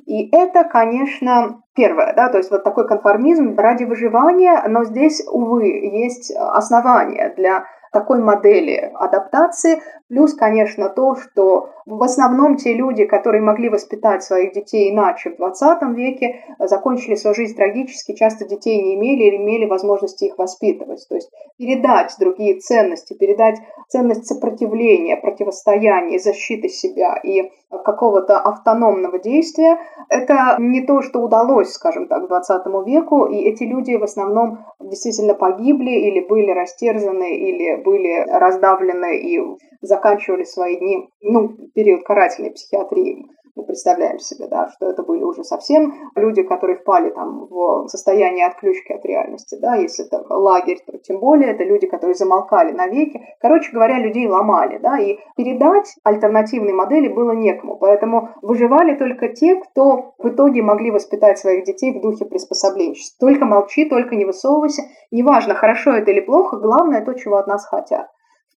И это, конечно, первое, да, то есть вот такой конформизм ради выживания, но здесь, увы, есть основания для такой модели адаптации. Плюс, конечно, то, что в основном те люди, которые могли воспитать своих детей иначе в 20 веке, закончили свою жизнь трагически, часто детей не имели или имели возможности их воспитывать. То есть передать другие ценности, передать ценность сопротивления, противостояния, защиты себя и какого-то автономного действия, это не то, что удалось, скажем так, 20 веку, и эти люди в основном действительно погибли или были растерзаны, или были раздавлены и заканчивали свои дни, ну, период карательной психиатрии мы представляем себе, да, что это были уже совсем люди, которые впали там в состояние отключки от реальности, да, если это лагерь, то тем более это люди, которые замолкали навеки. Короче говоря, людей ломали, да, и передать альтернативные модели было некому, поэтому выживали только те, кто в итоге могли воспитать своих детей в духе приспособленчества. Только молчи, только не высовывайся, неважно, хорошо это или плохо, главное то, чего от нас хотят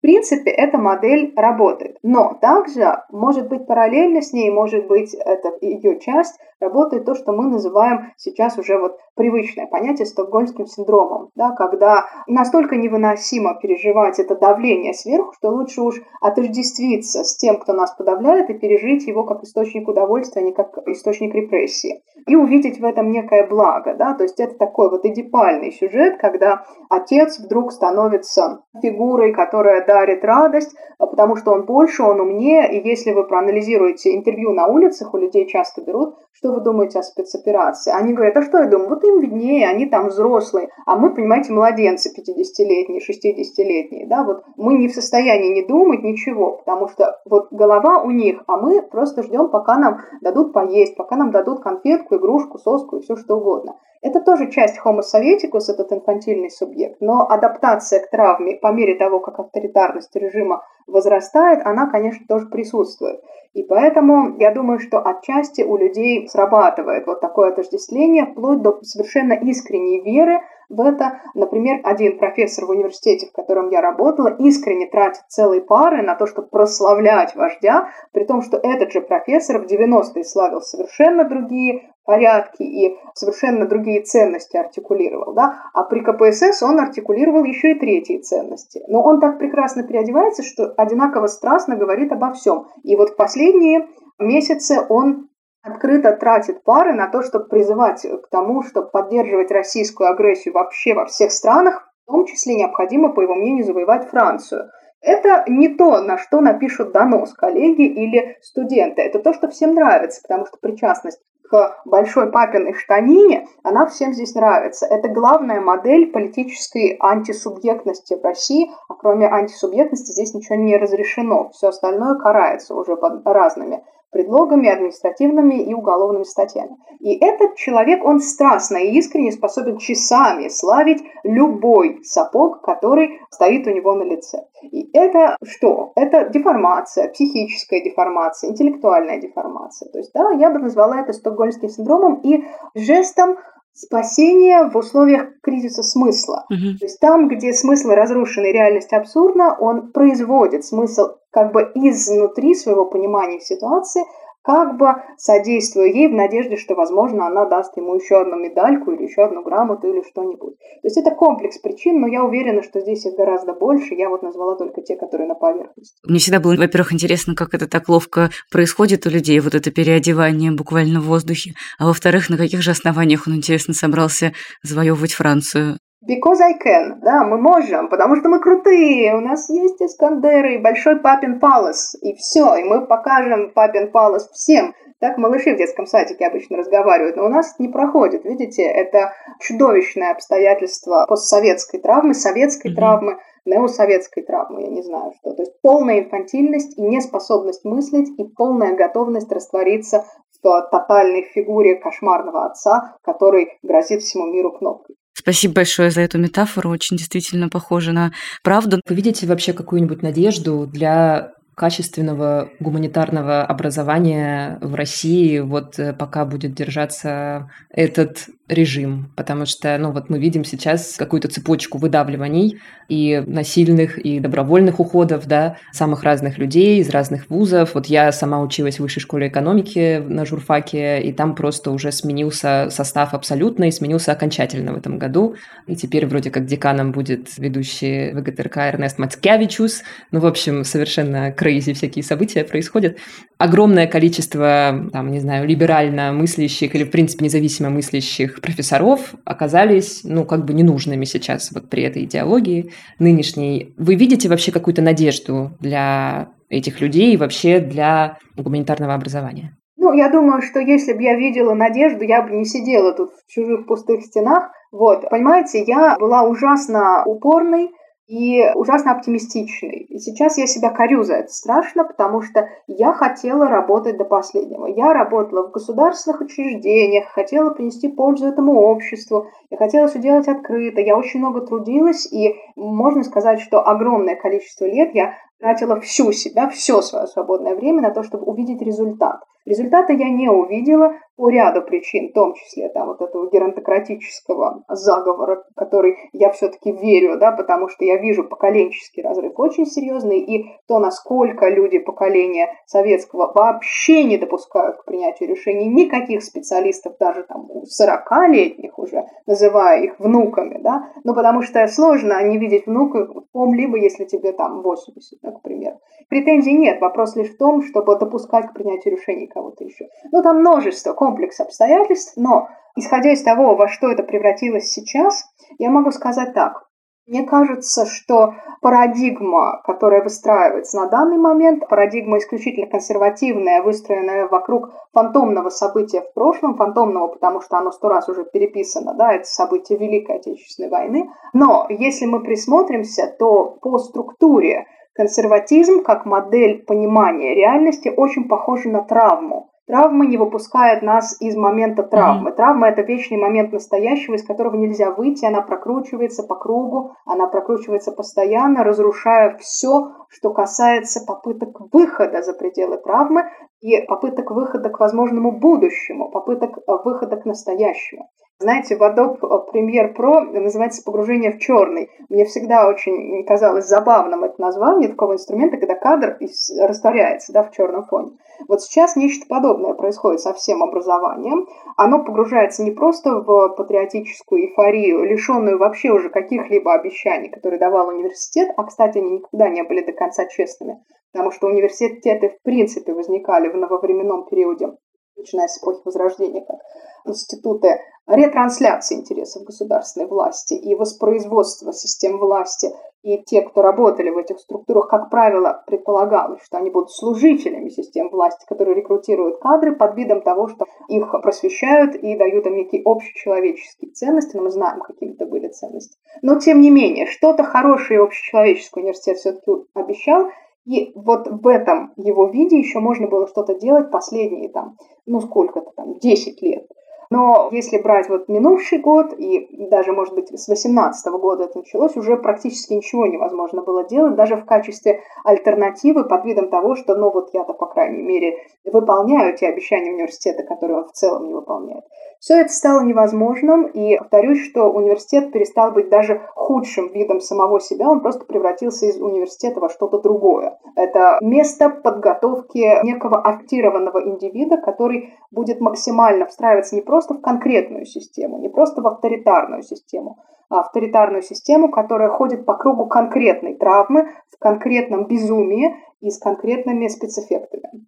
принципе, эта модель работает. Но также, может быть, параллельно с ней, может быть, это ее часть, работает то, что мы называем сейчас уже вот привычное понятие стокгольмским синдромом, да, когда настолько невыносимо переживать это давление сверху, что лучше уж отождествиться с тем, кто нас подавляет, и пережить его как источник удовольствия, а не как источник репрессии. И увидеть в этом некое благо. Да? То есть это такой вот эдипальный сюжет, когда отец вдруг становится фигурой, которая дарит радость, а потому что он больше, он умнее, и если вы проанализируете интервью на улицах, у людей часто берут, что вы думаете о спецоперации? Они говорят, а что я думаю? Вот им виднее, они там взрослые, а мы, понимаете, младенцы 50-летние, 60-летние, да, вот мы не в состоянии не думать ничего, потому что вот голова у них, а мы просто ждем, пока нам дадут поесть, пока нам дадут конфетку, игрушку, соску и все что угодно. Это тоже часть Homo советикус, этот инфантильный субъект, но адаптация к травме по мере того, как авторитарность режима возрастает, она, конечно, тоже присутствует. И поэтому я думаю, что отчасти у людей срабатывает вот такое отождествление, вплоть до совершенно искренней веры в это. Например, один профессор в университете, в котором я работала, искренне тратит целые пары на то, чтобы прославлять вождя, при том, что этот же профессор в 90-е славил совершенно другие порядки и совершенно другие ценности артикулировал, да, а при КПСС он артикулировал еще и третьи ценности. Но он так прекрасно переодевается, что одинаково страстно говорит обо всем. И вот в последние месяцы он открыто тратит пары на то, чтобы призывать к тому, чтобы поддерживать российскую агрессию вообще во всех странах, в том числе необходимо, по его мнению, завоевать Францию. Это не то, на что напишут донос коллеги или студенты. Это то, что всем нравится, потому что причастность к большой папиной штанине, она всем здесь нравится. Это главная модель политической антисубъектности в России, а кроме антисубъектности здесь ничего не разрешено. Все остальное карается уже под разными предлогами, административными и уголовными статьями. И этот человек, он страстно и искренне способен часами славить любой сапог, который стоит у него на лице. И это что? Это деформация, психическая деформация, интеллектуальная деформация. То есть, да, я бы назвала это стокгольмским синдромом и жестом спасение в условиях кризиса смысла. Угу. То есть там, где смысл разрушен и реальность абсурдна, он производит смысл как бы изнутри своего понимания ситуации, как бы содействуя ей в надежде, что, возможно, она даст ему еще одну медальку или еще одну грамоту или что-нибудь. То есть это комплекс причин, но я уверена, что здесь их гораздо больше. Я вот назвала только те, которые на поверхности. Мне всегда было, во-первых, интересно, как это так ловко происходит у людей, вот это переодевание буквально в воздухе. А во-вторых, на каких же основаниях он, интересно, собрался завоевывать Францию? Because I can, да, мы можем, потому что мы крутые, у нас есть Искандеры и Большой Папин Палас, и все, и мы покажем Папин Палас всем. Так малыши в детском садике обычно разговаривают, но у нас не проходит, видите, это чудовищное обстоятельство постсоветской травмы, советской mm-hmm. травмы, неосоветской травмы, я не знаю что. То есть полная инфантильность и неспособность мыслить, и полная готовность раствориться в тотальной фигуре кошмарного отца, который грозит всему миру кнопкой. Спасибо большое за эту метафору. Очень действительно похоже на правду. Вы видите вообще какую-нибудь надежду для качественного гуманитарного образования в России, вот э, пока будет держаться этот режим, потому что, ну вот мы видим сейчас какую-то цепочку выдавливаний и насильных, и добровольных уходов, да, самых разных людей из разных вузов. Вот я сама училась в высшей школе экономики на журфаке, и там просто уже сменился состав абсолютно и сменился окончательно в этом году. И теперь вроде как деканом будет ведущий ВГТРК Эрнест Мацкевичус. Ну, в общем, совершенно крейзи всякие события происходят. Огромное количество, там, не знаю, либерально мыслящих или, в принципе, независимо мыслящих этих профессоров оказались, ну, как бы ненужными сейчас вот при этой идеологии нынешней. Вы видите вообще какую-то надежду для этих людей и вообще для гуманитарного образования? Ну, я думаю, что если бы я видела надежду, я бы не сидела тут в чужих пустых стенах. Вот, понимаете, я была ужасно упорной, и ужасно оптимистичный. И сейчас я себя корю за это страшно, потому что я хотела работать до последнего. Я работала в государственных учреждениях, хотела принести пользу этому обществу, я хотела все делать открыто, я очень много трудилась, и можно сказать, что огромное количество лет я тратила всю себя, все свое свободное время на то, чтобы увидеть результат. Результата я не увидела по ряду причин, в том числе там, вот этого геронтократического заговора, который я все-таки верю, да, потому что я вижу поколенческий разрыв очень серьезный, и то, насколько люди поколения советского вообще не допускают к принятию решений никаких специалистов, даже там 40-летних уже, называя их внуками, да, ну потому что сложно не видеть внука, либо если тебе там 80, да, к примеру. Претензий нет, вопрос лишь в том, чтобы допускать к принятию решений кого-то еще. Ну, там множество, комплекс обстоятельств, но исходя из того, во что это превратилось сейчас, я могу сказать так. Мне кажется, что парадигма, которая выстраивается на данный момент, парадигма исключительно консервативная, выстроенная вокруг фантомного события в прошлом, фантомного, потому что оно сто раз уже переписано, да, это событие Великой Отечественной войны. Но если мы присмотримся, то по структуре Консерватизм как модель понимания реальности очень похожа на травму. Травма не выпускает нас из момента травмы. Mm-hmm. Травма – это вечный момент настоящего, из которого нельзя выйти. Она прокручивается по кругу, она прокручивается постоянно, разрушая все, что касается попыток выхода за пределы травмы и попыток выхода к возможному будущему, попыток э, выхода к настоящему. Знаете, в Adobe Premiere Pro называется «Погружение в черный». Мне всегда очень казалось забавным это название такого инструмента, когда кадр растворяется да, в черном фоне. Вот сейчас нечто подобное происходит со всем образованием. Оно погружается не просто в патриотическую эйфорию, лишенную вообще уже каких-либо обещаний, которые давал университет, а, кстати, они никогда не были до конца честными, потому что университеты в принципе возникали в нововременном периоде начиная с эпохи Возрождения, как институты ретрансляции интересов государственной власти и воспроизводства систем власти. И те, кто работали в этих структурах, как правило, предполагалось, что они будут служителями систем власти, которые рекрутируют кадры под видом того, что их просвещают и дают им некие общечеловеческие ценности, но мы знаем, какими это были ценности. Но, тем не менее, что-то хорошее общечеловеческое университет все-таки обещал, и вот в этом его виде еще можно было что-то делать последние там, ну сколько-то там, 10 лет. Но если брать вот минувший год, и даже, может быть, с 2018 года это началось, уже практически ничего невозможно было делать, даже в качестве альтернативы под видом того, что, ну вот я-то, по крайней мере, выполняю те обещания университета, которые он в целом не выполняет. Все это стало невозможным, и повторюсь, что университет перестал быть даже худшим видом самого себя, он просто превратился из университета во что-то другое. Это место подготовки некого актированного индивида, который будет максимально встраиваться не просто в конкретную систему, не просто в авторитарную систему, а авторитарную систему, которая ходит по кругу конкретной травмы, в конкретном безумии и с конкретными спецэффектами.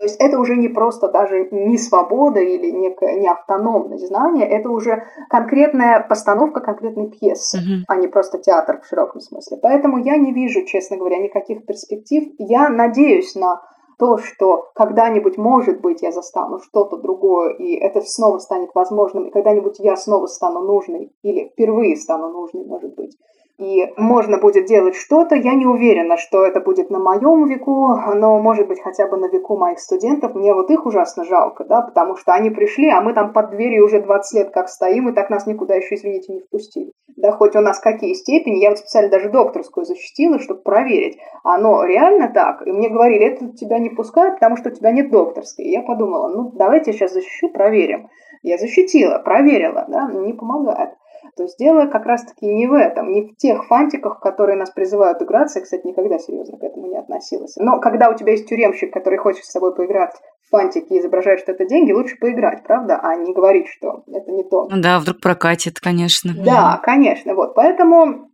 То есть это уже не просто даже не свобода или некая не автономность знания, это уже конкретная постановка конкретной пьесы, mm-hmm. а не просто театр в широком смысле. Поэтому я не вижу, честно говоря, никаких перспектив. Я надеюсь на то, что когда-нибудь, может быть, я застану что-то другое, и это снова станет возможным, и когда-нибудь я снова стану нужной, или впервые стану нужной, может быть. И можно будет делать что-то. Я не уверена, что это будет на моем веку, но, может быть, хотя бы на веку моих студентов. Мне вот их ужасно жалко, да, потому что они пришли, а мы там под дверью уже 20 лет как стоим, и так нас никуда еще, извините, не впустили. Да, хоть у нас какие степени, я вот специально даже докторскую защитила, чтобы проверить, оно реально так. И мне говорили, это тебя не пускают, потому что у тебя нет докторской. И я подумала, ну, давайте я сейчас защищу, проверим. Я защитила, проверила, да, не помогает. То есть дело как раз-таки не в этом, не в тех фантиках, которые нас призывают играться. Я, кстати, никогда серьезно к этому не относилась. Но когда у тебя есть тюремщик, который хочет с тобой поиграть в фантики и изображает, что это деньги, лучше поиграть, правда? А не говорить, что это не то. Ну да, вдруг прокатит, конечно. Да, конечно. Вот. Поэтому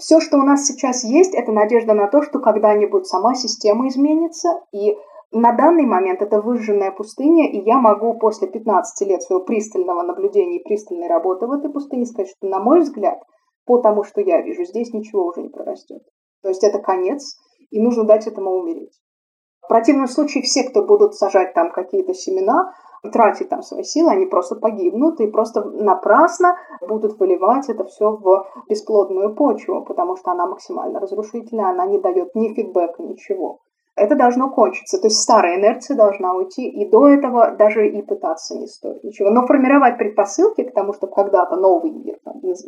все, что у нас сейчас есть, это надежда на то, что когда-нибудь сама система изменится, и на данный момент это выжженная пустыня, и я могу после 15 лет своего пристального наблюдения и пристальной работы в этой пустыне сказать, что, на мой взгляд, по тому, что я вижу, здесь ничего уже не прорастет. То есть это конец, и нужно дать этому умереть. В противном случае все, кто будут сажать там какие-то семена, тратить там свои силы, они просто погибнут и просто напрасно будут выливать это все в бесплодную почву, потому что она максимально разрушительная, она не дает ни фидбэка, ничего это должно кончиться. То есть старая инерция должна уйти, и до этого даже и пытаться не стоит ничего. Но формировать предпосылки к тому, чтобы когда-то новый мир,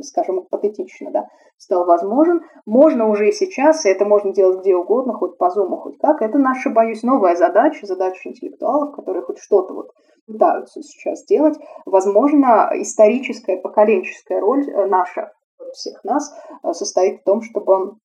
скажем, патетично, да, стал возможен, можно уже и сейчас, и это можно делать где угодно, хоть по зуму, хоть как. Это наша, боюсь, новая задача, задача интеллектуалов, которые хоть что-то вот пытаются сейчас делать. Возможно, историческая, поколенческая роль э, наша, всех нас, э, состоит в том, чтобы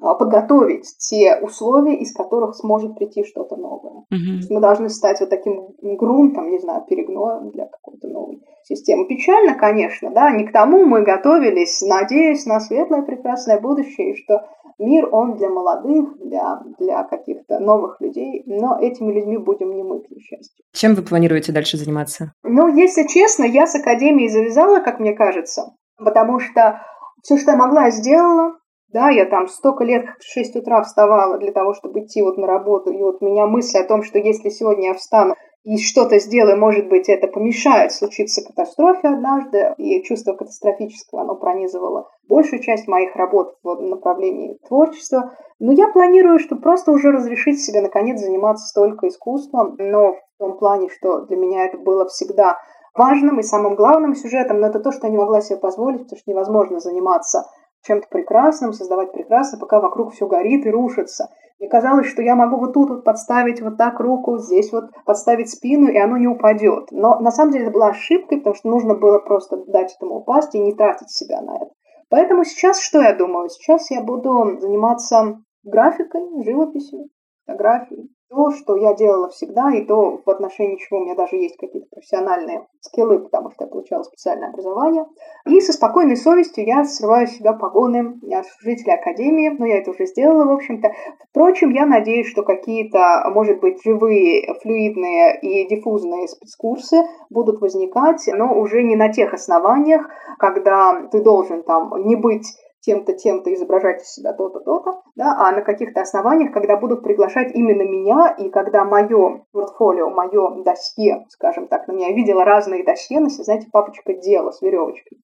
подготовить те условия, из которых сможет прийти что-то новое. Угу. Мы должны стать вот таким грунтом, не знаю, перегноем для какой-то новой системы. Печально, конечно, да, не к тому мы готовились, надеясь на светлое прекрасное будущее, и что мир, он для молодых, для, для каких-то новых людей, но этими людьми будем не мы, к несчастью. Чем вы планируете дальше заниматься? Ну, если честно, я с Академией завязала, как мне кажется, потому что все, что я могла, я сделала, да, я там столько лет в 6 утра вставала для того, чтобы идти вот на работу, и вот у меня мысль о том, что если сегодня я встану и что-то сделаю, может быть, это помешает случиться катастрофе однажды, и чувство катастрофического, оно пронизывало большую часть моих работ в направлении творчества. Но я планирую, что просто уже разрешить себе, наконец, заниматься только искусством, но в том плане, что для меня это было всегда важным и самым главным сюжетом, но это то, что я не могла себе позволить, потому что невозможно заниматься чем-то прекрасным, создавать прекрасно, пока вокруг все горит и рушится. Мне казалось, что я могу вот тут вот подставить вот так руку, здесь вот подставить спину, и оно не упадет. Но на самом деле это была ошибкой, потому что нужно было просто дать этому упасть и не тратить себя на это. Поэтому сейчас что я думаю? Сейчас я буду заниматься графикой, живописью, фотографией, то, что я делала всегда, и то, в отношении чего у меня даже есть какие-то профессиональные скиллы, потому что я получала специальное образование. И со спокойной совестью я срываю с себя погоны жителя Академии, но я это уже сделала, в общем-то. Впрочем, я надеюсь, что какие-то, может быть, живые, флюидные и диффузные спецкурсы будут возникать, но уже не на тех основаниях, когда ты должен там не быть тем-то, тем-то изображать из себя то-то, то-то, да, а на каких-то основаниях, когда будут приглашать именно меня, и когда мое портфолио, мое досье, скажем так, на меня видела разные досье, на знаете, папочка дела с веревочкой,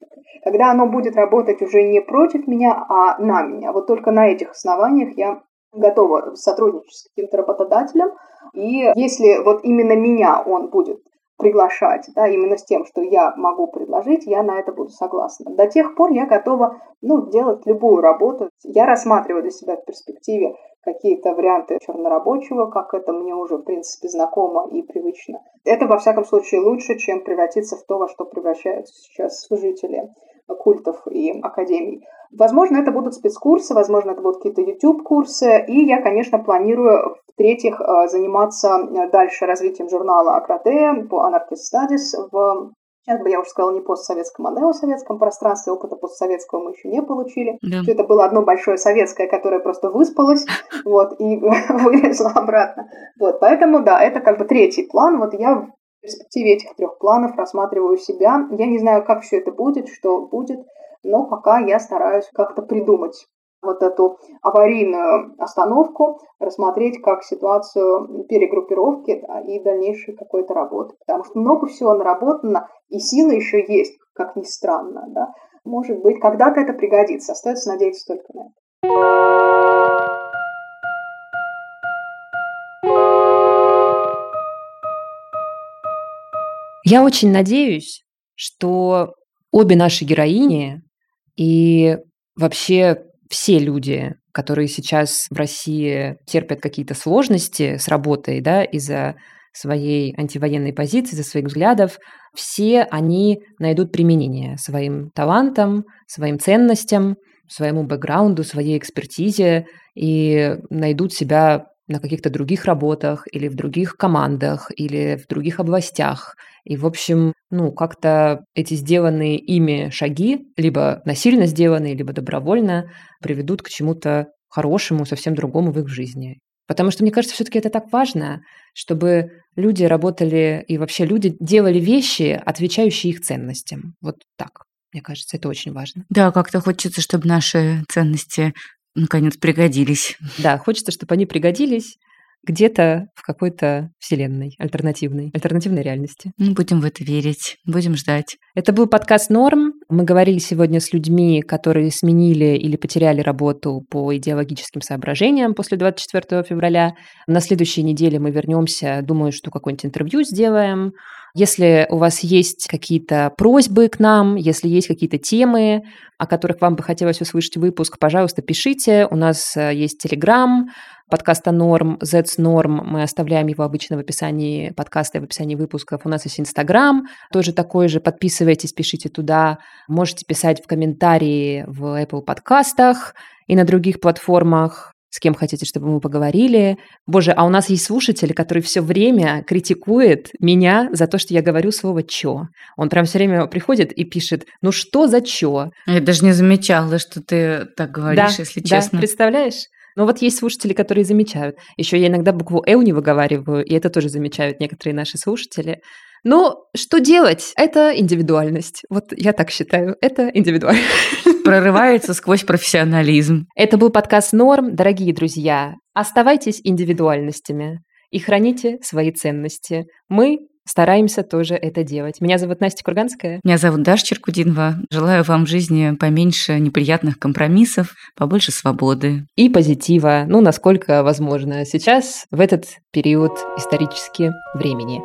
когда оно будет работать уже не против меня, а на меня. Вот только на этих основаниях я готова сотрудничать с каким-то работодателем, и если вот именно меня он будет приглашать, да, именно с тем, что я могу предложить, я на это буду согласна. До тех пор я готова, ну, делать любую работу. Я рассматриваю для себя в перспективе какие-то варианты чернорабочего, как это мне уже, в принципе, знакомо и привычно. Это, во всяком случае, лучше, чем превратиться в то, во что превращаются сейчас служители культов и академий. Возможно, это будут спецкурсы, возможно, это будут какие-то YouTube-курсы, и я, конечно, планирую, в-третьих, э, заниматься э, дальше развитием журнала Акроте по Anarchist Studies в Сейчас бы я уже сказала не постсоветском, а неосоветском пространстве. Опыта постсоветского мы еще не получили. Да. Это было одно большое советское, которое просто выспалось вот, и вылезло обратно. Вот, поэтому, да, это как бы третий план. Вот я перспективе этих трех планов рассматриваю себя. Я не знаю, как все это будет, что будет, но пока я стараюсь как-то придумать вот эту аварийную остановку, рассмотреть как ситуацию перегруппировки да, и дальнейшей какой-то работы. Потому что много всего наработано, и сила еще есть, как ни странно. Да? может быть, когда-то это пригодится. Остается надеяться только на это. Я очень надеюсь, что обе наши героини и вообще все люди, которые сейчас в России терпят какие-то сложности с работой, да, из-за своей антивоенной позиции, за своих взглядов, все они найдут применение своим талантам, своим ценностям, своему бэкграунду, своей экспертизе и найдут себя на каких-то других работах или в других командах или в других областях. И, в общем, ну, как-то эти сделанные ими шаги, либо насильно сделанные, либо добровольно, приведут к чему-то хорошему, совсем другому в их жизни. Потому что, мне кажется, все-таки это так важно, чтобы люди работали и вообще люди делали вещи, отвечающие их ценностям. Вот так. Мне кажется, это очень важно. Да, как-то хочется, чтобы наши ценности наконец пригодились. Да, хочется, чтобы они пригодились где-то в какой-то вселенной альтернативной, альтернативной реальности. Ну, будем в это верить, будем ждать. Это был подкаст «Норм». Мы говорили сегодня с людьми, которые сменили или потеряли работу по идеологическим соображениям после 24 февраля. На следующей неделе мы вернемся, думаю, что какое-нибудь интервью сделаем. Если у вас есть какие-то просьбы к нам, если есть какие-то темы, о которых вам бы хотелось услышать выпуск, пожалуйста, пишите. У нас э, есть Telegram, подкаста Норм, Z's Норм. Мы оставляем его обычно в описании подкаста и в описании выпусков. У нас есть Инстаграм, тоже такой же. Подписывайтесь, пишите туда. Можете писать в комментарии в Apple подкастах и на других платформах с кем хотите, чтобы мы поговорили. Боже, а у нас есть слушатель, который все время критикует меня за то, что я говорю слово «чё». Он прям все время приходит и пишет, ну что за «чё»? Я даже не замечала, что ты так говоришь, да, если честно. Да, представляешь? Но вот есть слушатели, которые замечают. Еще я иногда букву «л» не выговариваю, и это тоже замечают некоторые наши слушатели. Но что делать? Это индивидуальность. Вот я так считаю. Это индивидуальность. Прорывается сквозь профессионализм. Это был подкаст «Норм». Дорогие друзья, оставайтесь индивидуальностями и храните свои ценности. Мы стараемся тоже это делать. Меня зовут Настя Курганская. Меня зовут Даша Черкудинова. Желаю вам в жизни поменьше неприятных компромиссов, побольше свободы. И позитива, ну, насколько возможно сейчас, в этот период исторически времени.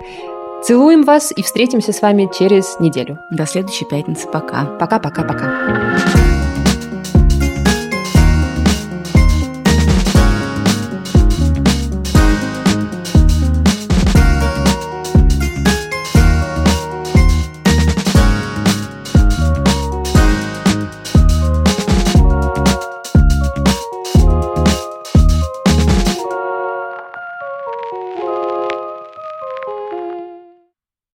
Целуем вас и встретимся с вами через неделю. До следующей пятницы. Пока. Пока-пока-пока.